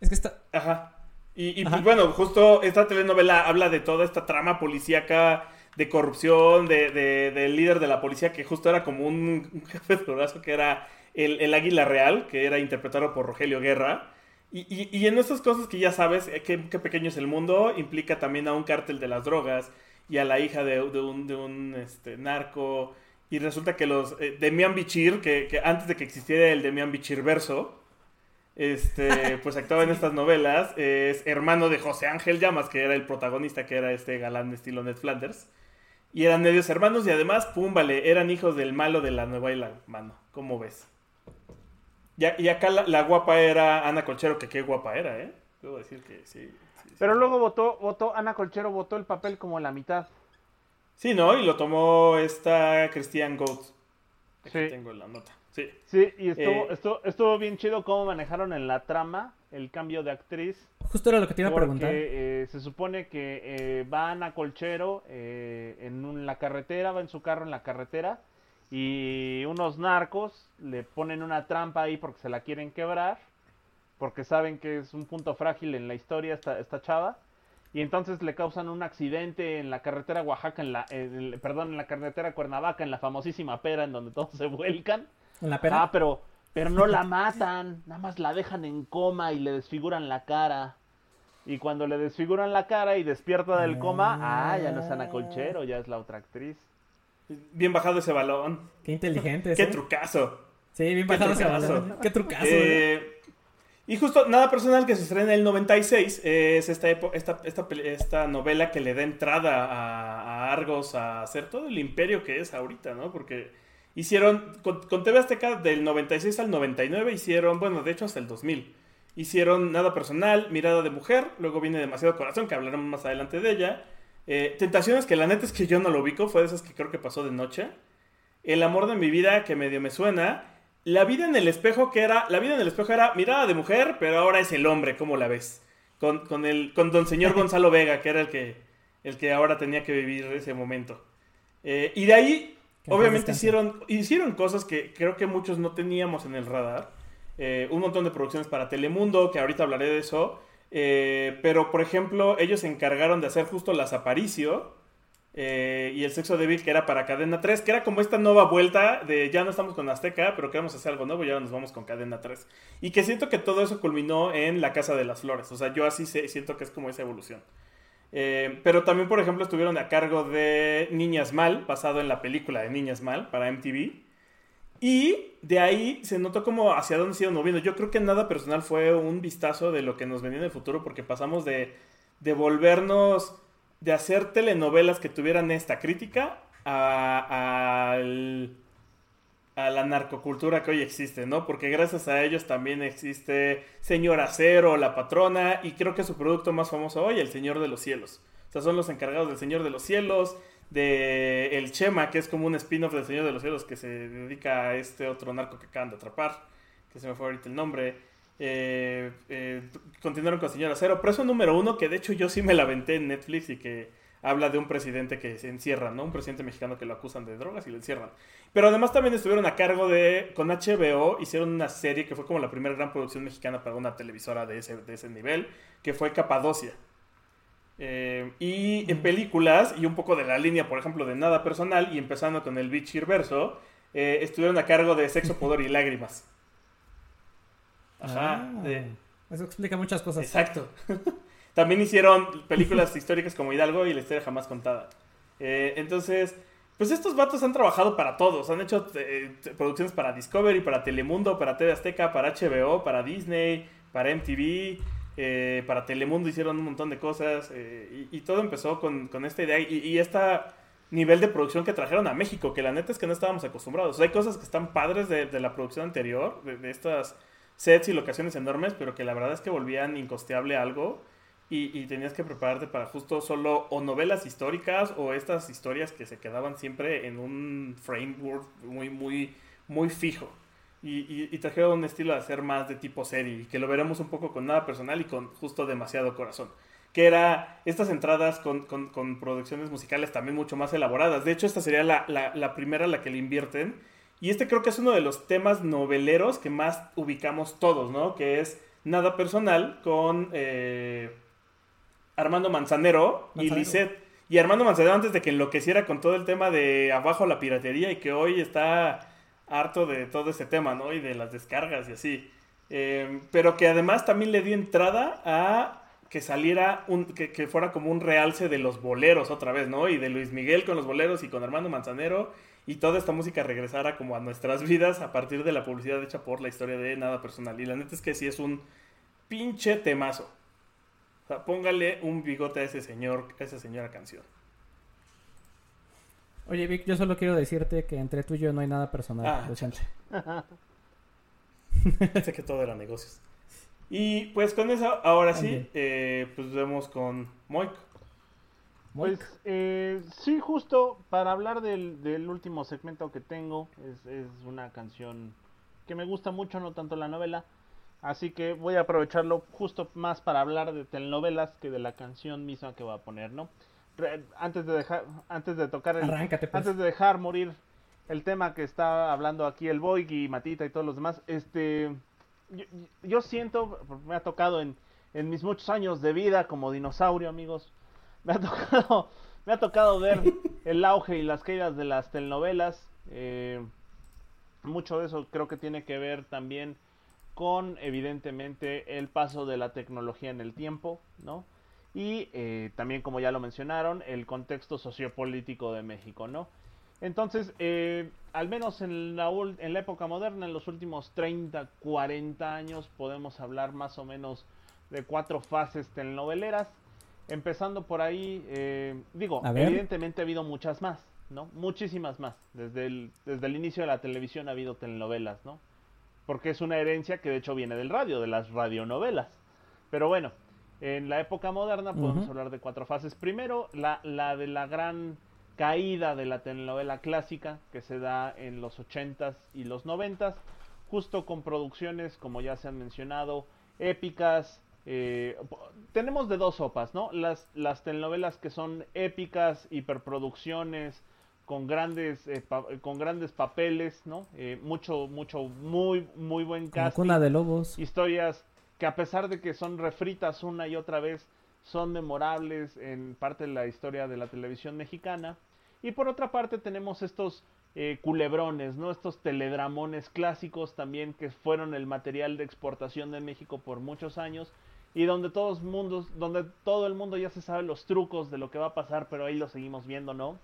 es que está Ajá. Y, y, pues bueno, justo esta telenovela habla de toda esta trama policíaca de corrupción, de, de- del líder de la policía que justo era como un, un (laughs) jefe durazo que era el, el Águila Real, que era interpretado por Rogelio Guerra. Y, y- y en estas cosas que ya sabes, eh, qué, qué pequeño es el mundo, implica también a un cártel de las drogas y a la hija de, de un, de un este, narco. Y resulta que los eh, Demian Bichir, que, que antes de que existiera el Demian Bichir verso, este, (laughs) pues actuaba en estas novelas. Es hermano de José Ángel Llamas, que era el protagonista, que era este galán de estilo Ned Flanders. Y eran medios hermanos y además, pum, vale, eran hijos del malo de la novela, mano. ¿Cómo ves? Ya, y acá la, la guapa era Ana Colchero, que qué guapa era, ¿eh? Debo decir que sí. sí, sí. Pero luego votó, votó, Ana Colchero votó el papel como la mitad. Sí, ¿no? Y lo tomó esta Christian Goat. Aquí Sí. tengo la nota. Sí. Sí, y estuvo, Eh. estuvo, estuvo bien chido cómo manejaron en la trama el cambio de actriz. Justo era lo que te iba a Porque preguntar. eh, se supone que eh, van a Colchero eh, en un- la carretera, va en su carro en la carretera y unos narcos le ponen una trampa ahí porque se la quieren quebrar, porque saben que es un punto frágil en la historia esta, esta chava. Y entonces le causan un accidente en la carretera Oaxaca, en la, en perdón, en la carretera Cuernavaca, en la famosísima pera en donde todos se vuelcan. ¿En la pera? Ah, pero, pero no la matan, nada más la dejan en coma y le desfiguran la cara. Y cuando le desfiguran la cara y despierta del coma, ah, ya no es Ana Colchero, ya es la otra actriz. Bien bajado ese balón. Qué inteligente. Qué ¿eh? trucazo. Sí, bien bajado ese balón. Qué trucazo. ¿eh? Eh, y justo Nada Personal que se estrena en el 96 es esta, esta, esta, esta novela que le da entrada a, a Argos a hacer todo el imperio que es ahorita, ¿no? Porque hicieron, con, con TV Azteca del 96 al 99 hicieron, bueno, de hecho hasta el 2000. Hicieron Nada Personal, Mirada de Mujer, luego viene Demasiado Corazón, que hablaremos más adelante de ella. Eh, Tentaciones, que la neta es que yo no lo ubico, fue de esas que creo que pasó de noche. El amor de mi vida, que medio me suena. La vida en el espejo, que era. La vida en el espejo era mirada de mujer, pero ahora es el hombre, ¿cómo la ves? Con, con el, con don señor (laughs) Gonzalo Vega, que era el que, el que ahora tenía que vivir ese momento. Eh, y de ahí, obviamente, hicieron, hicieron cosas que creo que muchos no teníamos en el radar. Eh, un montón de producciones para Telemundo, que ahorita hablaré de eso. Eh, pero, por ejemplo, ellos se encargaron de hacer justo Las Aparicio eh, y El Sexo Débil, que era para Cadena 3, que era como esta nueva vuelta de ya no estamos con Azteca, pero queremos hacer algo nuevo y ahora nos vamos con Cadena 3. Y que siento que todo eso culminó en La Casa de las Flores. O sea, yo así sé- siento que es como esa evolución. Eh, pero también, por ejemplo, estuvieron a cargo de Niñas Mal, basado en la película de Niñas Mal para MTV. Y de ahí se notó como hacia dónde se iban moviendo. Yo creo que nada personal fue un vistazo de lo que nos venía en el futuro, porque pasamos de, de volvernos, de hacer telenovelas que tuvieran esta crítica a, al- a la narcocultura que hoy existe, ¿no? Porque gracias a ellos también existe Señor Acero, La Patrona, y creo que su producto más famoso hoy, El Señor de los Cielos. O sea, son los encargados del Señor de los Cielos, de El Chema, que es como un spin-off del Señor de los Cielos que se dedica a este otro narco que acaban de atrapar, que se me fue ahorita el nombre. Eh, eh, continuaron con Señor Acero, preso número uno, que de hecho yo sí me la aventé en Netflix y que habla de un presidente que se encierra, ¿no? Un presidente mexicano que lo acusan de drogas y lo encierran. Pero además también estuvieron a cargo de, con HBO, hicieron una serie que fue como la primera gran producción mexicana para una televisora de ese, de ese nivel, que fue Capadocia. Eh, y en películas, y un poco de la línea, por ejemplo, de nada personal, y empezando con el Bichir verso, eh, estuvieron a cargo de Sexo, (laughs) Pudor y Lágrimas. Ajá. Ah, de- Eso explica muchas cosas. Exacto. (laughs) También hicieron películas (laughs) históricas como Hidalgo y la historia jamás contada. Eh, entonces, pues estos vatos han trabajado para todos. Han hecho eh, t- producciones para Discovery, para Telemundo, para TV Azteca, para HBO, para Disney, para MTV, eh, para Telemundo hicieron un montón de cosas. eh, y, y todo empezó con, con esta idea y, y este nivel de producción que trajeron a México, que la neta es que no estábamos acostumbrados. Hay cosas que están padres de, de la producción anterior, de, de estas sets y locaciones enormes, pero que la verdad es que volvían incosteable algo y, tenías que prepararte para justo solo o novelas históricas o estas historias que se quedaban siempre en un framework muy, muy, muy fijo. Y, trajeron un estilo de hacer más de tipo serie, que lo veremos un poco con nada personal y con justo demasiado corazón. Que era estas entradas con, con- producciones musicales también mucho más elaboradas. De hecho, esta sería la, la- la primera a la que le invierten. Y este creo que es uno de los temas noveleros que más ubicamos todos, ¿no? Que es nada personal con eh, Armando Manzanero, y. Lisette. Y Armando Manzanero antes de que enloqueciera con todo el tema de abajo la piratería y que hoy está harto de todo este tema, ¿no? Y de las descargas y así. Eh, pero que además también le dio entrada a que saliera un, que, que fuera como un realce de los boleros otra vez, ¿no? Y de Luis Miguel con los boleros y con Armando Manzanero y toda esta música regresara como a nuestras vidas a partir de la publicidad hecha por la historia de Nada Personal. Y la neta es que sí es un pinche temazo. O sea, póngale un bigote a ese señor, a esa señora canción. Oye, Vic, yo solo quiero decirte que entre tú y yo no hay nada personal. Ah, lo siento. (laughs) Pensé que todo era negocios. Y pues con eso, ahora sí, eh, pues vemos con Moik. Pues eh, sí, justo para hablar del, del último segmento que tengo, es, es una canción que me gusta mucho, no tanto la novela. Así que voy a aprovecharlo justo más para hablar de telenovelas que de la canción misma que voy a poner, ¿no? antes de dejar, antes de tocar el, pues. antes de dejar morir el tema que está hablando aquí el Boy y Matita y todos los demás, este, yo, siento, me ha tocado en, en mis muchos años de vida como dinosaurio, amigos, me ha (laughs) tocado, me ha tocado ver (laughs) el auge y las caídas de las telenovelas. Eh, mucho de eso creo que tiene que ver también con evidentemente el paso de la tecnología en el tiempo, ¿no? Y eh, también, como ya lo mencionaron, el contexto sociopolítico de México, ¿no? Entonces, eh, al menos en la, en la época moderna, en los últimos 30, 40 años, podemos hablar más o menos de cuatro fases telenoveleras. Empezando por ahí, eh, digo, evidentemente ha habido muchas más, ¿no? Muchísimas más. Desde el, desde el inicio de la televisión ha habido telenovelas, ¿no? Porque es una herencia que de hecho viene del radio, de las radionovelas. Pero bueno, en la época moderna podemos hablar de cuatro fases. Primero, la, la de la gran caída de la telenovela clásica que se da en los 80s y los 90s, justo con producciones, como ya se han mencionado, épicas. Eh, tenemos de dos sopas, ¿no? Las, las telenovelas que son épicas, hiperproducciones, con grandes, eh, con grandes papeles, ¿no? Eh, mucho, mucho, muy, muy buen casting. Cuna de lobos. Historias que a pesar de que son refritas una y otra vez, son memorables en parte de la historia de la televisión mexicana. Y por otra parte tenemos estos eh, culebrones, ¿no? Estos teledramones clásicos también que fueron el material de exportación de México por muchos años y donde todos mundos, donde todo el mundo ya se sabe los trucos de lo que va a pasar, pero ahí lo seguimos viendo, ¿no?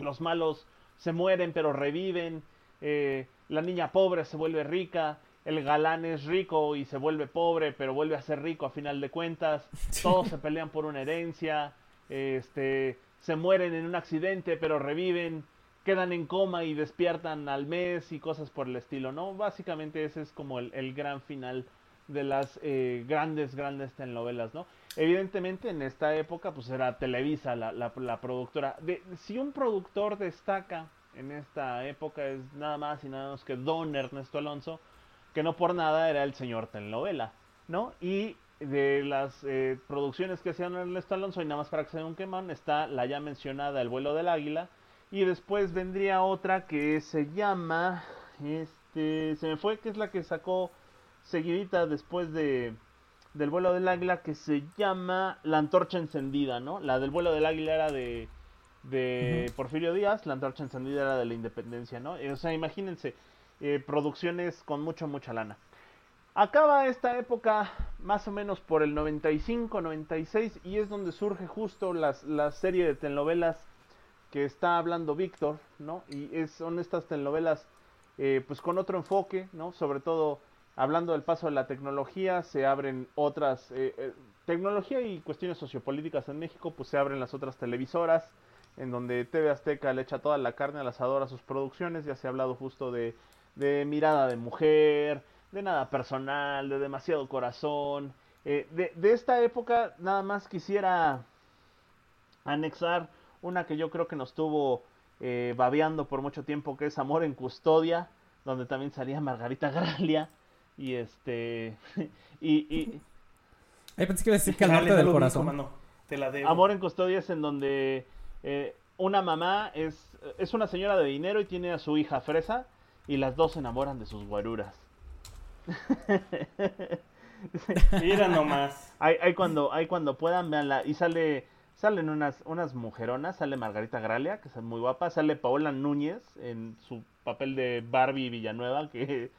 Los malos se mueren pero reviven, eh, la niña pobre se vuelve rica, el galán es rico y se vuelve pobre, pero vuelve a ser rico a final de cuentas. (laughs) Todos se pelean por una herencia, este, se mueren en un accidente, pero reviven, quedan en coma y despiertan al mes y cosas por el estilo, ¿no? Básicamente ese es como el, gran final de las eh, grandes, grandes telenovelas, ¿no? Evidentemente en esta época pues era Televisa la, la, productora. De, si un productor destaca en esta época es nada más y nada menos que Don Ernesto Alonso, que no por nada era el señor telenovela, ¿no? Y de las eh, producciones que hacían Ernesto Alonso, y nada más para que se un quemón, está la ya mencionada El vuelo del águila, y después vendría otra que se llama, este, se me fue, que es la que sacó seguidita después de del vuelo del águila, que se llama La antorcha encendida, ¿no? La del vuelo del águila era de de Porfirio Díaz, La antorcha encendida era de la independencia, ¿no? O sea, imagínense, eh, producciones con mucha, mucha lana. Acaba esta época más o menos por el 95, 96 y es donde surge justo las, la serie de telenovelas que está hablando Víctor, ¿no? Y es, son estas telenovelas eh, pues con otro enfoque, ¿no? Sobre todo hablando del paso de la tecnología, se abren otras, eh, tecnología y cuestiones sociopolíticas en México, pues se abren las otras televisoras, en donde TV Azteca le echa toda la carne al asador a sus producciones, ya se ha hablado justo de de mirada de mujer, de nada personal, de demasiado corazón. Eh, de, esta época nada más quisiera anexar una que yo creo que nos tuvo eh, babeando por mucho tiempo, que es Amor en Custodia, donde también salía Margarita Gralia. Y este. (laughs) y. y... pensé que iba a decir que al norte del corazón. Amor en Custodia es en donde eh, una mamá es, es una señora de dinero y tiene a su hija fresa y las dos se enamoran de sus guaruras. (laughs) Mira nomás. Hay, cuando, hay cuando puedan, veanla. Y sale, salen unas, unas mujeronas, sale Margarita Gralia, que es muy guapa, sale Paola Núñez en su papel de Barbie Villanueva, que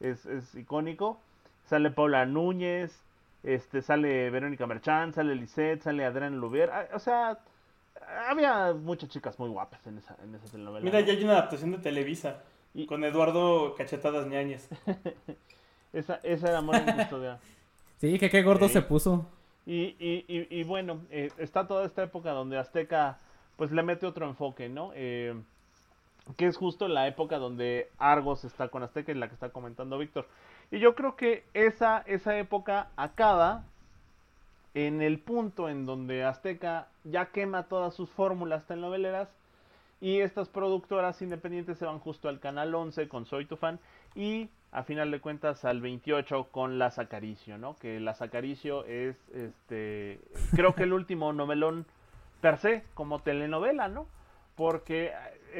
es, es icónico. Sale Paola Núñez, este, sale Verónica Merchán, sale Lisette, sale Adrián Lubier. Ah, o sea, había muchas chicas muy guapas en esa, en esa telenovela. Mira, ya hay una adaptación de Televisa. Con Eduardo Cachetadas Ñañez. (laughs) esa, esa era muy Custodia. (laughs) Sí, que qué gordo se puso. Y, y, y, bueno, eh, está toda esta época donde Azteca pues le mete otro enfoque, ¿no? Eh, que es justo la época donde Argos está con Azteca y la que está comentando Víctor. Y yo creo que esa, esa época acaba en el punto en donde Azteca ya quema todas sus fórmulas telenoveleras y estas productoras independientes se van justo al canal 11 con Soy tu fan y a final de cuentas al 28 con Las Acaricio, ¿no? Que Las Acaricio es, este, creo que el (laughs) último novelón per se, como telenovela, ¿no? Porque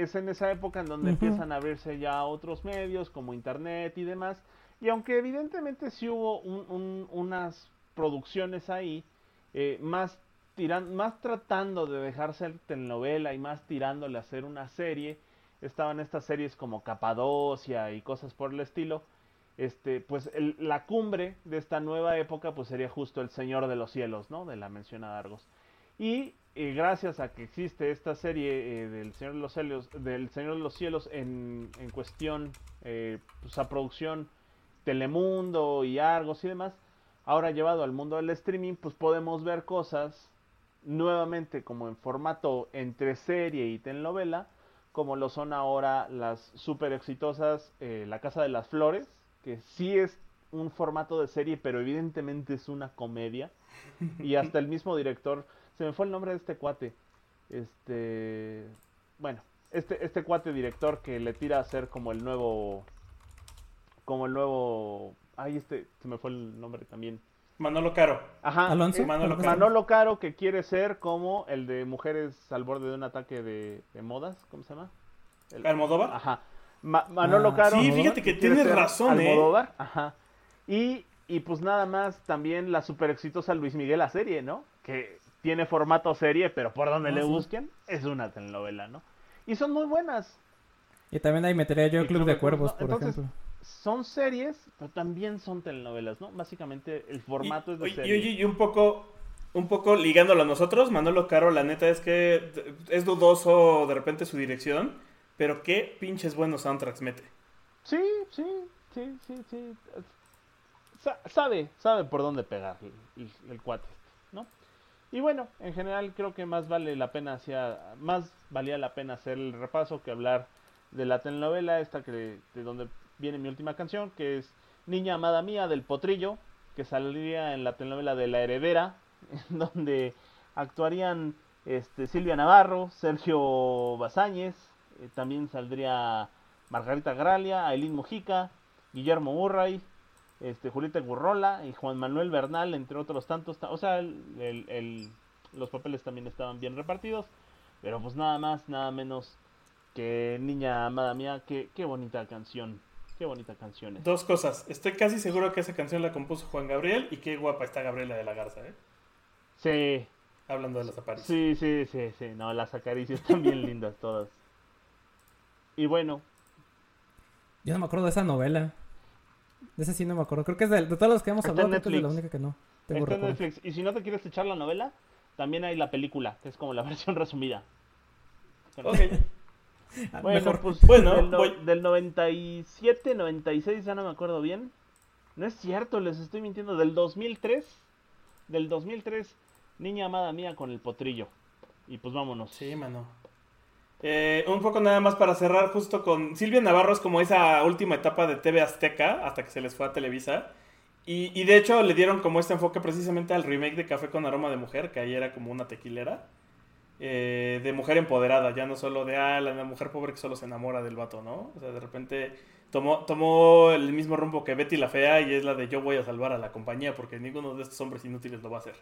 es en esa época en donde empiezan a abrirse ya otros medios como internet y demás. Y aunque evidentemente sí hubo unas producciones ahí, eh, más, tiran, más tratando de dejarse el telenovela y más tirándole a hacer una serie, estaban estas series como Capadocia y cosas por el estilo. Este, pues la cumbre de esta nueva época pues sería justo El Señor de los Cielos, ¿no? De la mencionada Argos. Y eh, gracias a que existe esta serie eh, del Señor de los Cielos, del Señor de los Cielos en, en cuestión, eh, pues a producción Telemundo y Argos y demás, ahora llevado al mundo del streaming, pues podemos ver cosas nuevamente como en formato entre serie y telenovela, como lo son ahora las super exitosas La Casa de las Flores, que sí es un formato de serie, pero evidentemente es una comedia. Y hasta el mismo director se me fue el nombre de este cuate. Este. Bueno, este, este cuate director que le tira a ser como el nuevo. Como el nuevo. Ay, este. Se me fue el nombre también. Manolo Caro. Ajá. ¿Alonso? Manolo, Caro. Manolo Caro que quiere ser como el de mujeres al borde de un ataque de, modas. ¿Cómo se llama? El... ¿Almodóvar? Ajá. Manolo ah, Caro. Sí, fíjate que tienes razón, ¿eh? Almodóvar. Ajá. Y, y pues nada más también la super exitosa Luis Miguel la serie, ¿no? Que tiene formato serie, pero por donde ah, le busquen, es una telenovela, ¿no? Y son muy buenas. Y también ahí metería yo Club, Club de, Cuervos, por ejemplo. Son series, pero también son telenovelas, ¿no? Básicamente el formato es de serie. Y, un poco, un poco ligándolo a nosotros, Manolo Caro, la neta es que es dudoso de repente su dirección, pero qué pinches buenos soundtracks mete. Sí, sí, sí, sí, sí. sabe, sabe por dónde pegar el, el cuate. Y bueno, en general creo que más vale la pena hacia, más valía la pena hacer el repaso que hablar de la telenovela esta que de donde viene mi última canción, que es Niña amada mía del Potrillo, que saldría en la telenovela de La Heredera, en (laughs) donde actuarían este, Silvia Navarro, Sergio Bazáñez, eh, también saldría Margarita Gralia, Aileen Mojica, Guillermo Murray, este, Julieta Gurrola y Juan Manuel Bernal, entre otros tantos. O sea, el, los papeles también estaban bien repartidos. Pero pues nada más, nada menos que Niña Amada Mía. Qué, qué bonita canción. Qué bonita canción es. Dos cosas. Estoy casi seguro que esa canción la compuso Juan Gabriel. Y qué guapa está Gabriela de la Garza, ¿eh? Sí. Hablando de las apariciones. Sí, sí, sí, sí. No, las acaricias están bien lindas todas. Y bueno. Yo no me acuerdo de esa novela. De ese sí no me acuerdo. Creo que es de, de todos los que hemos hablado, creo que es de la única que no. Tengo Netflix. Y si no te quieres echar la novela, también hay la película, que es como la (laughs) versión resumida. Ok. (laughs) Ah, bueno, pues bueno, del, del 97, 96, ya no me acuerdo bien. No es cierto, les estoy mintiendo. Del 2003, del 2003, Niña Amada Mía con el potrillo. Y pues vámonos. Sí, mano. Eh, un poco nada más para cerrar justo con Silvia Navarro es como esa última etapa de TV Azteca hasta que se les fue a Televisa. Y, de hecho le dieron como este enfoque precisamente al remake de Café con Aroma de Mujer, que ahí era como una tequilera. Eh, de mujer empoderada, ya no solo de ah, la, mujer pobre que solo se enamora del vato, ¿no? O sea, de repente tomó, tomó el mismo rumbo que Betty la Fea y es la de yo voy a salvar a la compañía porque ninguno de estos hombres inútiles lo va a hacer.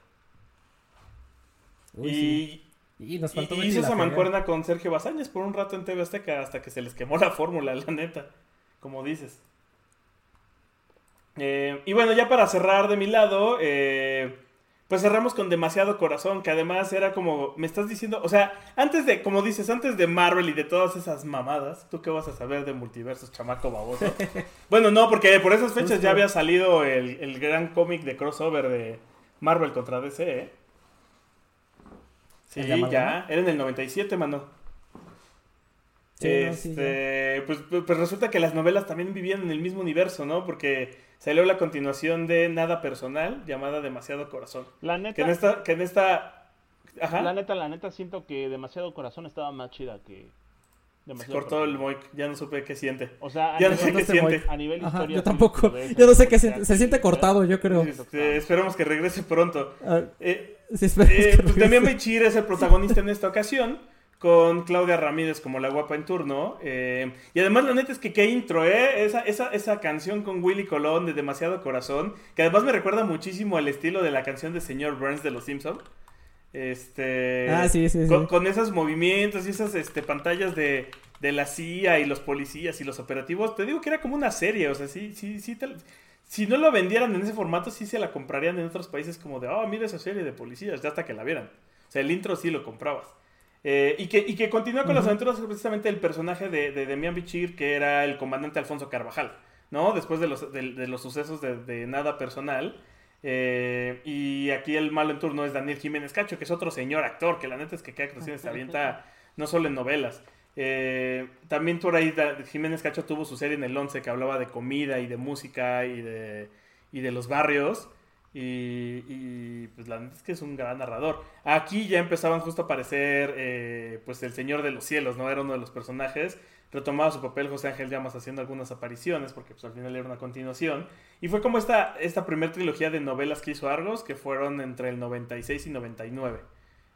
y, y nos faltó hizo esa mancuerna con Sergio Basáñez por un rato en TV Azteca hasta que se les quemó la fórmula, (laughs) la neta. Como dices. Eh, y bueno, ya para cerrar de mi lado, eh, pues cerramos con demasiado corazón, que además era como, me estás diciendo, o sea, antes de, como dices, antes de Marvel y de todas esas mamadas, ¿tú qué vas a saber de multiversos, chamaco baboso? (laughs) bueno, no, porque por esas fechas ya había salido el, el gran cómic de crossover de Marvel contra DC, ¿eh? Sí, ya, era en el 97, mano. este, pues, pues, pues, resulta que las novelas también vivían en el mismo universo, ¿no? Porque salió la continuación de Nada Personal, llamada Demasiado Corazón. La neta. Que en esta, que en esta... Ajá. La neta, la neta, siento que Demasiado Corazón estaba más chida que... Se cortó el Moik, ya no supe qué siente. O sea, ya no sé qué siente. A nivel historia. Yo tampoco. Yo no sé qué siente. Se siente cortado, yo creo. esperemos que regrese pronto. Ah, eh, sí, eh, pues también Beichir es el protagonista en esta ocasión. con Claudia Ramírez como la guapa en turno. eh, y además la neta es que qué intro, ¿eh? Esa, esa, esa canción con Willy Colón de Demasiado Corazón, que además me recuerda muchísimo al estilo de la canción de Señor Burns de Los Simpson. Este, Ah, sí, sí, sí. Con, esos movimientos y esas este, pantallas de, de la CIA y los policías y los operativos, te digo que era como una serie, o sea, sí, sí, sí, te- si no lo vendieran en ese formato, sí se la comprarían en otros países como de, oh, mira esa serie de policías, ya hasta que la vieran. O sea, el intro sí lo comprabas. Eh, y, que, y que continúa con las aventuras precisamente del personaje de, de Demian Bichir, que era el comandante Alfonso Carvajal, ¿no? Después de los, de, de los sucesos de, de nada personal. Eh, y aquí el malo en turno es Daniel Jiménez Cacho, que es otro señor actor, que la neta es que cada actuación se avienta no solo en novelas. Eh, también por ahí Jiménez Cacho tuvo su serie en el 11 que hablaba de comida y de música y de, y de los barrios. Y, y, pues la neta es que es un gran narrador. Aquí ya empezaban justo a aparecer eh, pues el Señor de los Cielos, ¿no? Era uno de los personajes. Retomaba su papel José Ángel Llamas haciendo algunas apariciones, porque pues al final era una continuación. Y fue como esta, esta primera trilogía de novelas que hizo Argos, que fueron entre el 96 y 99.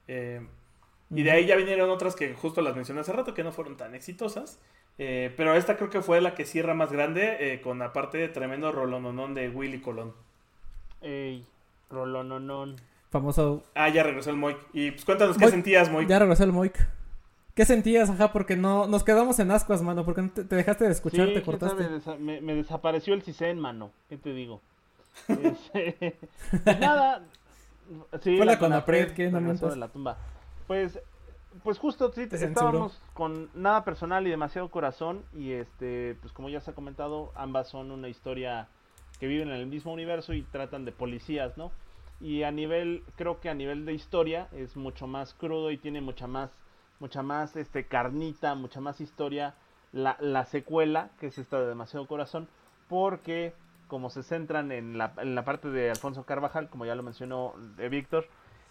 Eh, y de ahí ya vinieron otras que justo las mencioné hace rato, que no fueron tan exitosas. Eh, pero esta creo que fue la que cierra más grande, eh, con aparte de tremendo rolononón de Willy Colón. Ey, rolononon. Famoso. Ah, ya regresó el Moik. Y pues cuéntanos qué sentías, Moik. Ya regresó el Moik. ¿Qué sentías, ajá? Porque no nos quedamos en ascuas, mano. Porque te, te dejaste de escuchar, Sí, te cortaste. desa- me, me desapareció el CISEN, mano. ¿Qué te digo? Este, (laughs) nada. Sí, Fue la Conapred, ¿qué no de la tumba. Pues, pues justo, sí, Te estábamos con nada personal y demasiado corazón. Y este, pues como ya se ha comentado, ambas son una historia que viven en el mismo universo y tratan de policías, ¿no? Y a nivel, creo que a nivel de historia es mucho más crudo y tiene mucha más, mucha más este carnita, mucha más historia la, la secuela, que es esta de Demasiado Corazón, porque como se centran en la, en la parte de Alfonso Carvajal, como ya lo mencionó de Víctor,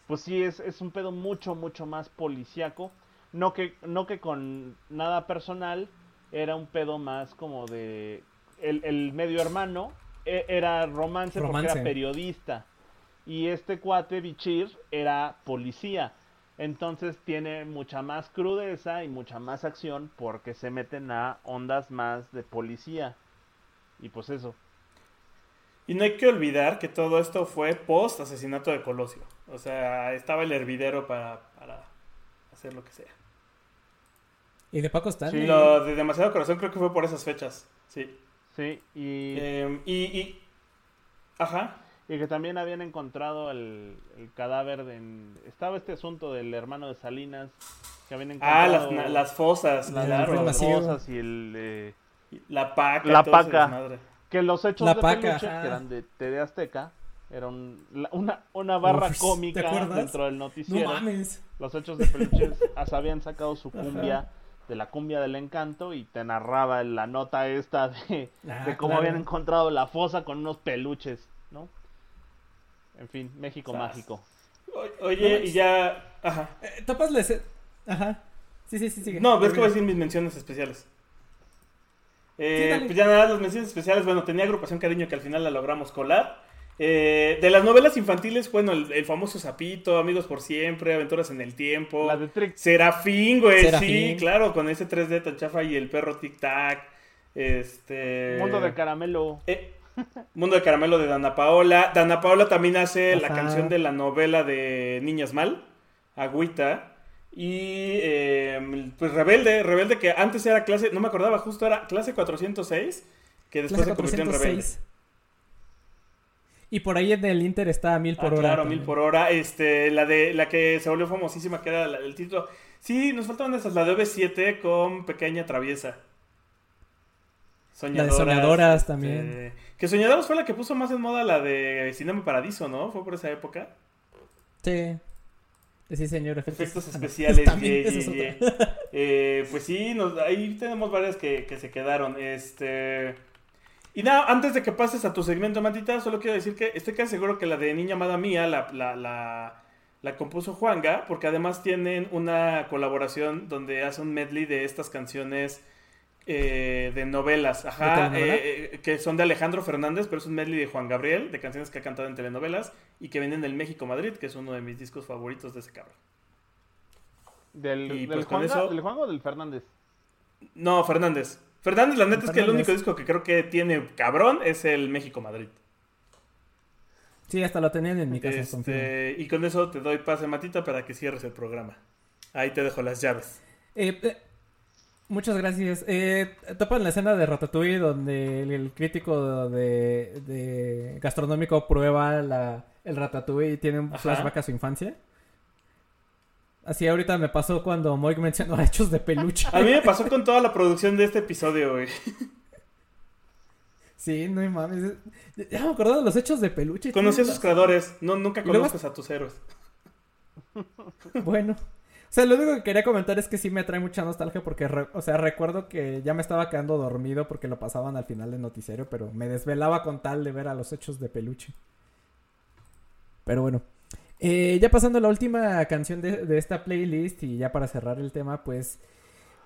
pues sí es, es un pedo mucho, mucho más policíaco. No que, no que con nada personal, era un pedo más como de... El, el medio hermano e- era romance, porque Romance. era periodista. Y este cuate, Bichir, era policía. Entonces tiene mucha más crudeza y mucha más acción porque se meten a ondas más de policía. Y pues eso. Y no hay que olvidar que todo esto fue post asesinato de Colosio. O sea, estaba el hervidero para, para hacer lo que sea. Y de Paco Stanley. Y lo de demasiado corazón creo que fue por esas fechas. Sí. Sí, y, Eh, y, y- Ajá. Y que también habían encontrado el, el cadáver de... Estaba este asunto del hermano de Salinas. Que habían Ah, encontrado las, las fosas, claro. las masivo. cosas y el... eh, La paca. La paca. Que los hechos La de paca, peluche, ajá. que eran de TV Azteca, era un- la- una, una barra Uf, ¿te cómica dentro del No noticiero. mames. Los hechos de peluches as- (laughs) habían sacado su cumbia de la cumbia del encanto y te narraba la nota esta de, Ah, de cómo claro. habían encontrado la fosa con unos peluches, ¿no? En fin, México Sas. mágico. O- Oye, y ya. Ajá. Eh, tapas la escena- Ajá. Sí, sí, sí, sigue. No, ves que voy a decir mis menciones especiales. Eh, Sí, pues ya nada, las menciones especiales, bueno, tenía agrupación cariño que al final la logramos colar. Eh, de las novelas infantiles, bueno, el, el famoso Zapito, Amigos por Siempre, Aventuras en el Tiempo. La de Trick. Serafín, güey, Serafín. sí, claro, con ese 3D tan chafa y el perro Tic Tac. Este. Mundo de caramelo. Eh, Mundo de Caramelo de Dana Paola. Dana Paola también hace la canción de la novela de Niñas Mal, Agüita. Y eh, pues Rebelde, Rebelde que antes era clase, no me acordaba, justo era clase 406, que después Clase se convirtió en Rebelde. 406. Y por ahí en el Inter está a mil Ah, por hora. claro, también. mil por hora. Este, la de la que se volvió famosísima, que era la- el título. Sí, nos faltaban esas, la de OV7 con Pequeña Traviesa. La de Soñadoras este, también. Que Soñadoras fue la que puso más en moda la de Cinema Paradiso, ¿no? Fue por esa época. Sí. Sí, señor. Efectos Ah, no. especiales. También, ye, esa es ye, otra. ye. (laughs) Eh, pues sí, nos- ahí tenemos varias que, que se quedaron. Este. Y nada, antes de que pases a tu segmento, Matita, solo quiero decir que estoy casi seguro que la de Niña Amada Mía la, la, la, la compuso Juanga, porque además tienen una colaboración donde hace un medley de estas canciones eh, de novelas, ajá, eh, eh, que son de Alejandro Fernández, pero es un medley de Juan Gabriel, de canciones que ha cantado en telenovelas y que vienen del México Madrid, que es uno de mis discos favoritos de ese cabrón. ¿Del, Y, del, pues, con Juanga, eso- ¿Del Juanga o del Fernández? No, Fernández. Fernández, la neta es que el único disco que creo que tiene cabrón es el México-Madrid. Sí, hasta lo tenían en mi casa. Este, y con eso te doy pase, Matita, para que cierres el programa. Ahí te dejo las llaves. Eh, eh, muchas gracias. Eh, topan la escena de Ratatouille donde el, el crítico de, de gastronómico prueba la, el Ratatouille y tiene un Ajá. flashback a su infancia. Así ahorita me pasó cuando Moik mencionó hechos de peluche. A mí me pasó con toda la producción de este episodio, güey. (laughs) Sí, no hay mames. Ya me acordaba de los hechos de peluche. Conocí a sus creadores. No, nunca luego- conozcas a tus héroes. (laughs) Bueno. O sea, lo único que quería comentar es que sí me trae mucha nostalgia porque, o sea, recuerdo que ya me estaba quedando dormido porque lo pasaban al final del noticiero, pero me desvelaba con tal de ver a los hechos de peluche. Pero bueno. Eh, ya pasando a la última canción de, de esta playlist y ya para cerrar el tema, pues...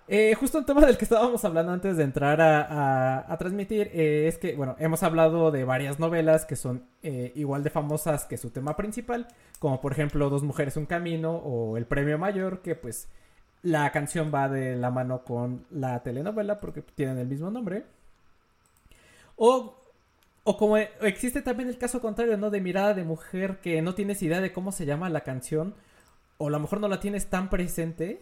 eh, justo el tema del que estábamos hablando antes de entrar a, a- transmitir eh, es que, bueno, hemos hablado de varias novelas que son eh, igual de famosas que su tema principal, como por ejemplo Dos Mujeres, Un Camino o El Premio Mayor, que pues la canción va de la mano con la telenovela porque tienen el mismo nombre. O, o como existe también el caso contrario, ¿no? De mirada de mujer que no tienes idea de cómo se llama la canción, o a lo mejor no la tienes tan presente,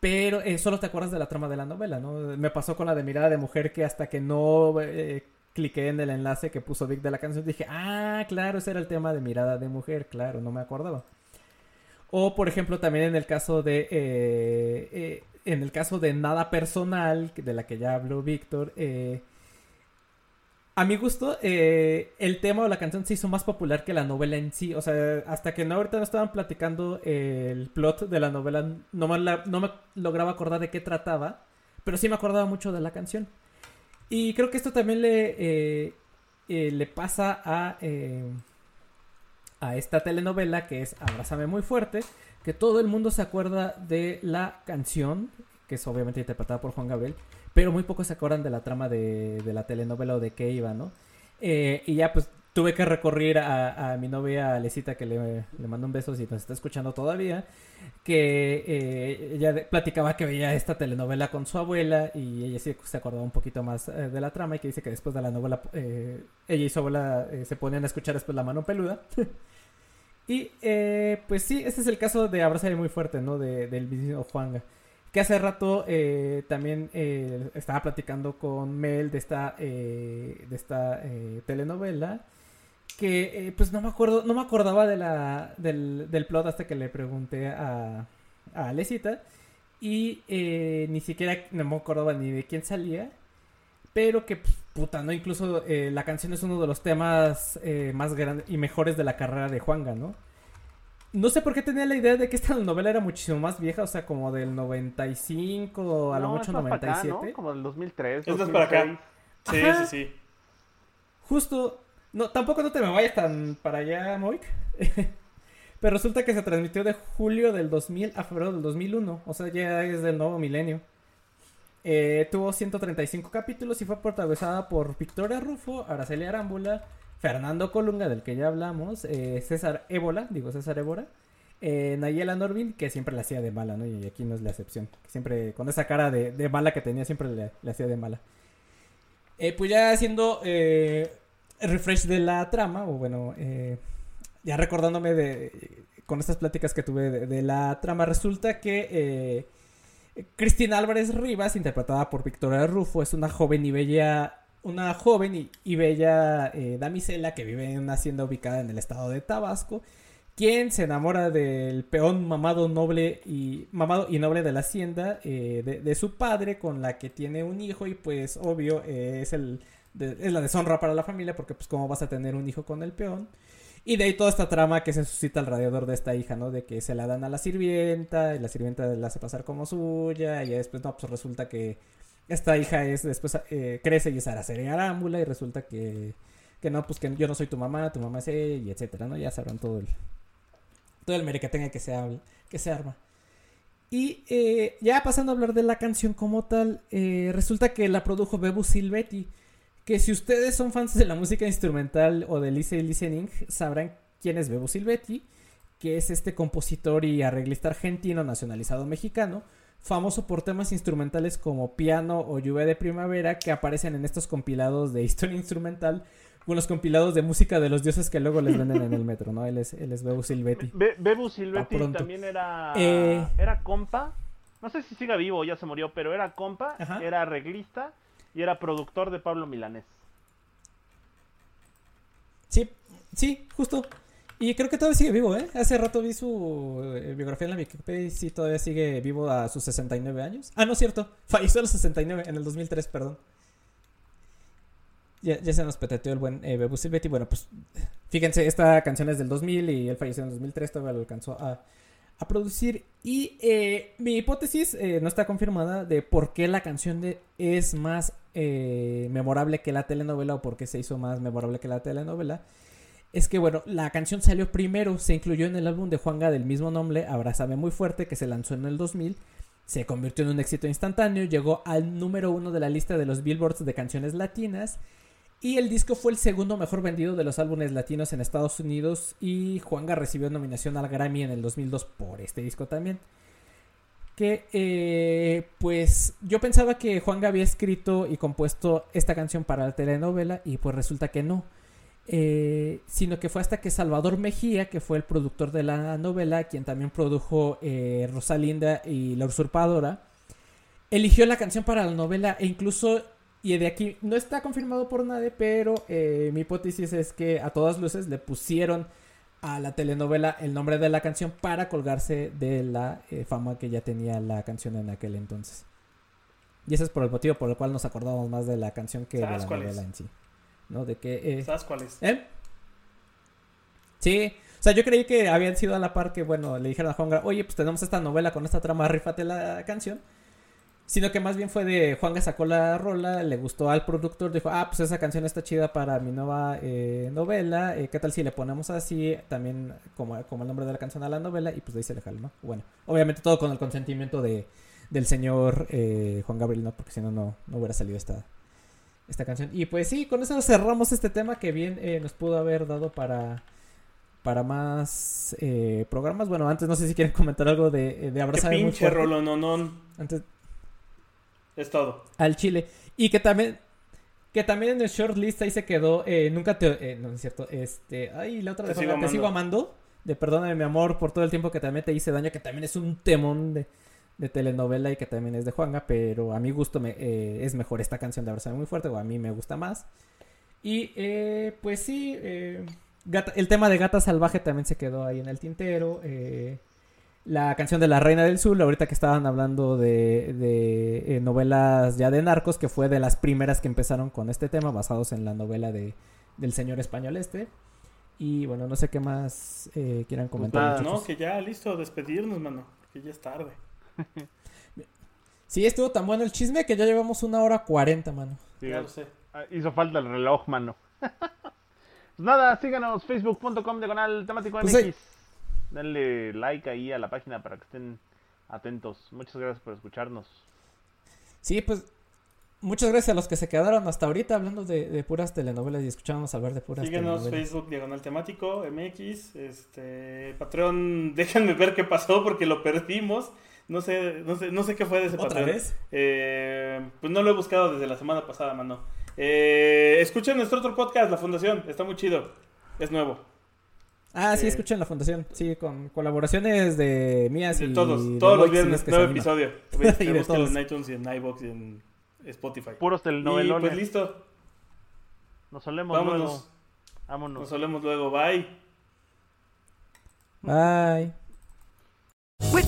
pero eh, solo te acuerdas de la trama de la novela, ¿no? Me pasó con la de mirada de mujer que hasta que no eh, cliqué en el enlace que puso Vic de la canción dije, ah, claro, ese era el tema de mirada de mujer, claro, no me acordaba. O por ejemplo también en el caso de eh, eh, en el caso de nada personal de la que ya habló Víctor, eh, a mi gusto, eh, el tema o la canción se hizo más popular que la novela en sí. O sea, hasta que no ahorita no estaban platicando eh, el plot de la novela, no me, la- lograba acordar de qué trataba, pero sí me acordaba mucho de la canción. Y creo que esto también le, eh, le pasa a, a esta telenovela que es Abrázame muy fuerte, que todo el mundo se acuerda de la canción, que es obviamente interpretada por Juan Gabriel, pero muy pocos se acuerdan de la trama de, la telenovela o de qué iba, ¿no? Eh, y ya pues tuve que recurrir a, mi novia Alecita, que le, le mando un beso si nos está escuchando todavía, que eh, ella platicaba que veía esta telenovela con su abuela y ella sí se acordaba un poquito más eh, de la trama y que dice que después de la novela ella y su abuela se ponían a escuchar después La mano peluda. (laughs) y pues sí, este es el caso de Abrazar muy fuerte, ¿no? De, del mismo Juanga. Que hace rato eh, también eh, estaba platicando con Mel de esta, eh, de esta eh, telenovela. Que eh, pues no me acuerdo, no me acordaba del, del plot hasta que le pregunté a, a Alecita. Y eh, ni siquiera no me acordaba ni de quién salía. Pero que pues, puta, ¿no? Incluso la canción es uno de los temas más grandes y mejores de la carrera de Juanga, ¿no? No sé por qué tenía la idea de que esta (laughs) novela era muchísimo más vieja, o sea, como del 95 a lo No, mucho es más para acá, 97. ¿no? Como del 2003. Es más para acá. 2006. Sí, Ajá. sí, sí. Justo, no, tampoco no te me vayas tan para allá, Moik. (laughs) Pero resulta que se transmitió de julio del 2000 a febrero del 2001, o sea, ya es del nuevo milenio. Eh, tuvo 135 capítulos y fue protagonizada por Victoria Rufo, Araceli Arámbula, Fernando Colunga, del que ya hablamos, eh, César Ébola, digo César Évora, eh, Nayela Norvin, que siempre la hacía de mala, ¿no? Y aquí no es la excepción. Siempre, con esa cara de, de mala que tenía, siempre le, le hacía de mala. Eh, pues ya haciendo eh, refresh de la trama, o bueno, ya recordándome de con estas pláticas que tuve de, la trama, resulta que Cristina Álvarez Rivas, interpretada por Victoria Rufo, es una joven y bella, una joven y, bella eh, damisela que vive en una hacienda ubicada en el estado de Tabasco, quien se enamora del peón mamado noble y mamado y noble de la hacienda eh, de, su padre, con la que tiene un hijo y pues obvio eh, es el es la deshonra para la familia porque pues cómo vas a tener un hijo con el peón. Y de ahí toda esta trama que se suscita alrededor de esta hija, ¿no? De que se la dan a la sirvienta y la sirvienta la hace pasar como suya y después, no, pues resulta que esta hija es, después eh, crece y es Araceli Arámbula y resulta que, que no, pues que yo no soy tu mamá, tu mamá es ella y etcétera, ¿no? Ya sabrán todo el, todo el merequetengue que se, habla, que se arma. Y eh, ya pasando a hablar de la canción como tal, eh, resulta que la produjo Bebu Silvetti. Que si ustedes son fans de la música instrumental o del easy listening, sabrán quién es Bebo Silvetti. que es este compositor y arreglista argentino nacionalizado mexicano, famoso por temas instrumentales como Piano o Lluvia de Primavera que aparecen en estos compilados de historia instrumental con los compilados de música de los dioses que luego les venden en el metro, ¿no? Él es, él es Bebu Silvetti. Be- Bebu Silvetti también era, Eh. era compa. No sé si siga vivo o ya se murió, pero era compa, Ajá. era arreglista y era productor de Pablo Milanés. Sí, sí, justo. Y creo que todavía sigue vivo, ¿eh? Hace rato vi su eh, biografía en la Wikipedia y sí, todavía sigue vivo a sus 69 años. Ah, no es cierto. Falleció a los 69, en el 2003, perdón. Ya, ya se nos peteteó el buen eh, Bebu Silvetti. Bueno, pues fíjense, esta canción es del 2000 y él falleció en el 2003, todavía lo alcanzó a, a producir. Y eh, mi hipótesis eh, no está confirmada de por qué la canción de, es más eh, memorable que la telenovela o por qué se hizo más memorable que la telenovela. Es que, bueno, la canción salió primero, se incluyó en el álbum de Juanga del mismo nombre, Abrázame Muy Fuerte, que se lanzó en el 2000. Se convirtió en un éxito instantáneo, llegó al número uno de la lista de los billboards de canciones latinas. Y el disco fue el segundo mejor vendido de los álbumes latinos en Estados Unidos. Y Juanga recibió nominación al Grammy en el 2002 por este disco también. Que, eh, pues, yo pensaba que Juanga había escrito y compuesto esta canción para la telenovela. Y pues resulta que no. Eh, sino que fue hasta que Salvador Mejía, que fue el productor de la novela, quien también produjo eh, Rosalinda y La Usurpadora, eligió la canción para la novela e incluso, y de aquí no está confirmado por nadie, pero eh, mi hipótesis es que a todas luces le pusieron a la telenovela el nombre de la canción para colgarse de la eh, fama que ya tenía la canción en aquel entonces. Y ese es por el motivo por el cual nos acordamos más de la canción que de ¿Sabes la novela es? en sí. ¿No? De que... eh, ¿Sabes cuál es? ¿Eh? Sí, o sea, yo creí que habían sido a la par que, bueno, le dijeron a Juanga, oye, pues tenemos esta novela con esta trama, rífate la canción. Sino que más bien fue de Juanga sacó la rola, le gustó al productor, dijo, ah, pues esa canción está chida para mi nueva eh, novela, eh, ¿qué tal si le ponemos así también como, como el nombre de la canción a la novela? Y pues de ahí se le jaló, ¿no? Bueno, obviamente todo con el consentimiento de, del señor eh, Juan Gabriel, ¿no? Porque si no, no no hubiera salido esta, esta canción. Y pues sí, con eso cerramos este tema que bien eh, nos pudo haber dado para para más eh, programas. Bueno, antes no sé si quieren comentar algo de, de Qué Abrazar pinche fuerte. rolononón. Antes Es todo. al Chile. Y que también que también en el shortlist ahí se quedó eh, nunca te eh, no, no es cierto, este, ay, la otra Te de sigo te sigo amando de Perdóname mi amor por todo el tiempo que también te hice daño, que también es un temón de, de telenovela y que también es de Juanga, pero a mi gusto me, eh, es mejor esta canción de Abrazar muy fuerte, o a mí me gusta más. Y eh, pues sí, eh, Gata- el tema de Gata Salvaje también se quedó ahí en el tintero. eh, la canción de La Reina del Sur, ahorita que estaban hablando de, de, eh, novelas ya de narcos, que fue de las primeras que empezaron con este tema, basados en la novela de, del señor español este. Y bueno, no sé qué más eh, quieran comentar. nada, muchachos. No, que ya listo, despedirnos, mano. Que ya es tarde. (laughs) Sí, estuvo tan bueno el chisme que ya llevamos una hora cuarenta, mano. Sí, ya lo sé. ah, Hizo falta el reloj, mano. (laughs) pues nada, síganos, facebook.com diagonal temático Pues MX. sí. Denle like ahí a la página para que estén atentos. Muchas gracias por escucharnos. Sí, pues muchas gracias a los que se quedaron hasta ahorita hablando de, de puras telenovelas y escuchábamos hablar de puras Síguenos, telenovelas. Facebook, Diagonal Temático, MX. Este, Patreon, (laughs) déjenme ver qué pasó porque lo perdimos. No sé, no sé, no sé qué fue de ese ¿Otra Patreon. vez? Eh, pues no lo he buscado desde la semana pasada, mano. Eh, escuchen nuestro otro podcast, La Fundación. Está muy chido. Es nuevo. Ah, sí, Eh, escuchen la fundación. Sí, con colaboraciones de mías De y todos, de todos los viernes, nuevo episodio. (laughs) Y todos. en iTunes y en iBox y en Spotify. Puros Y telenovelones. pues listo, Nos solemos vámonos. luego. Vámonos. Nos hablemos luego. Bye. Bye.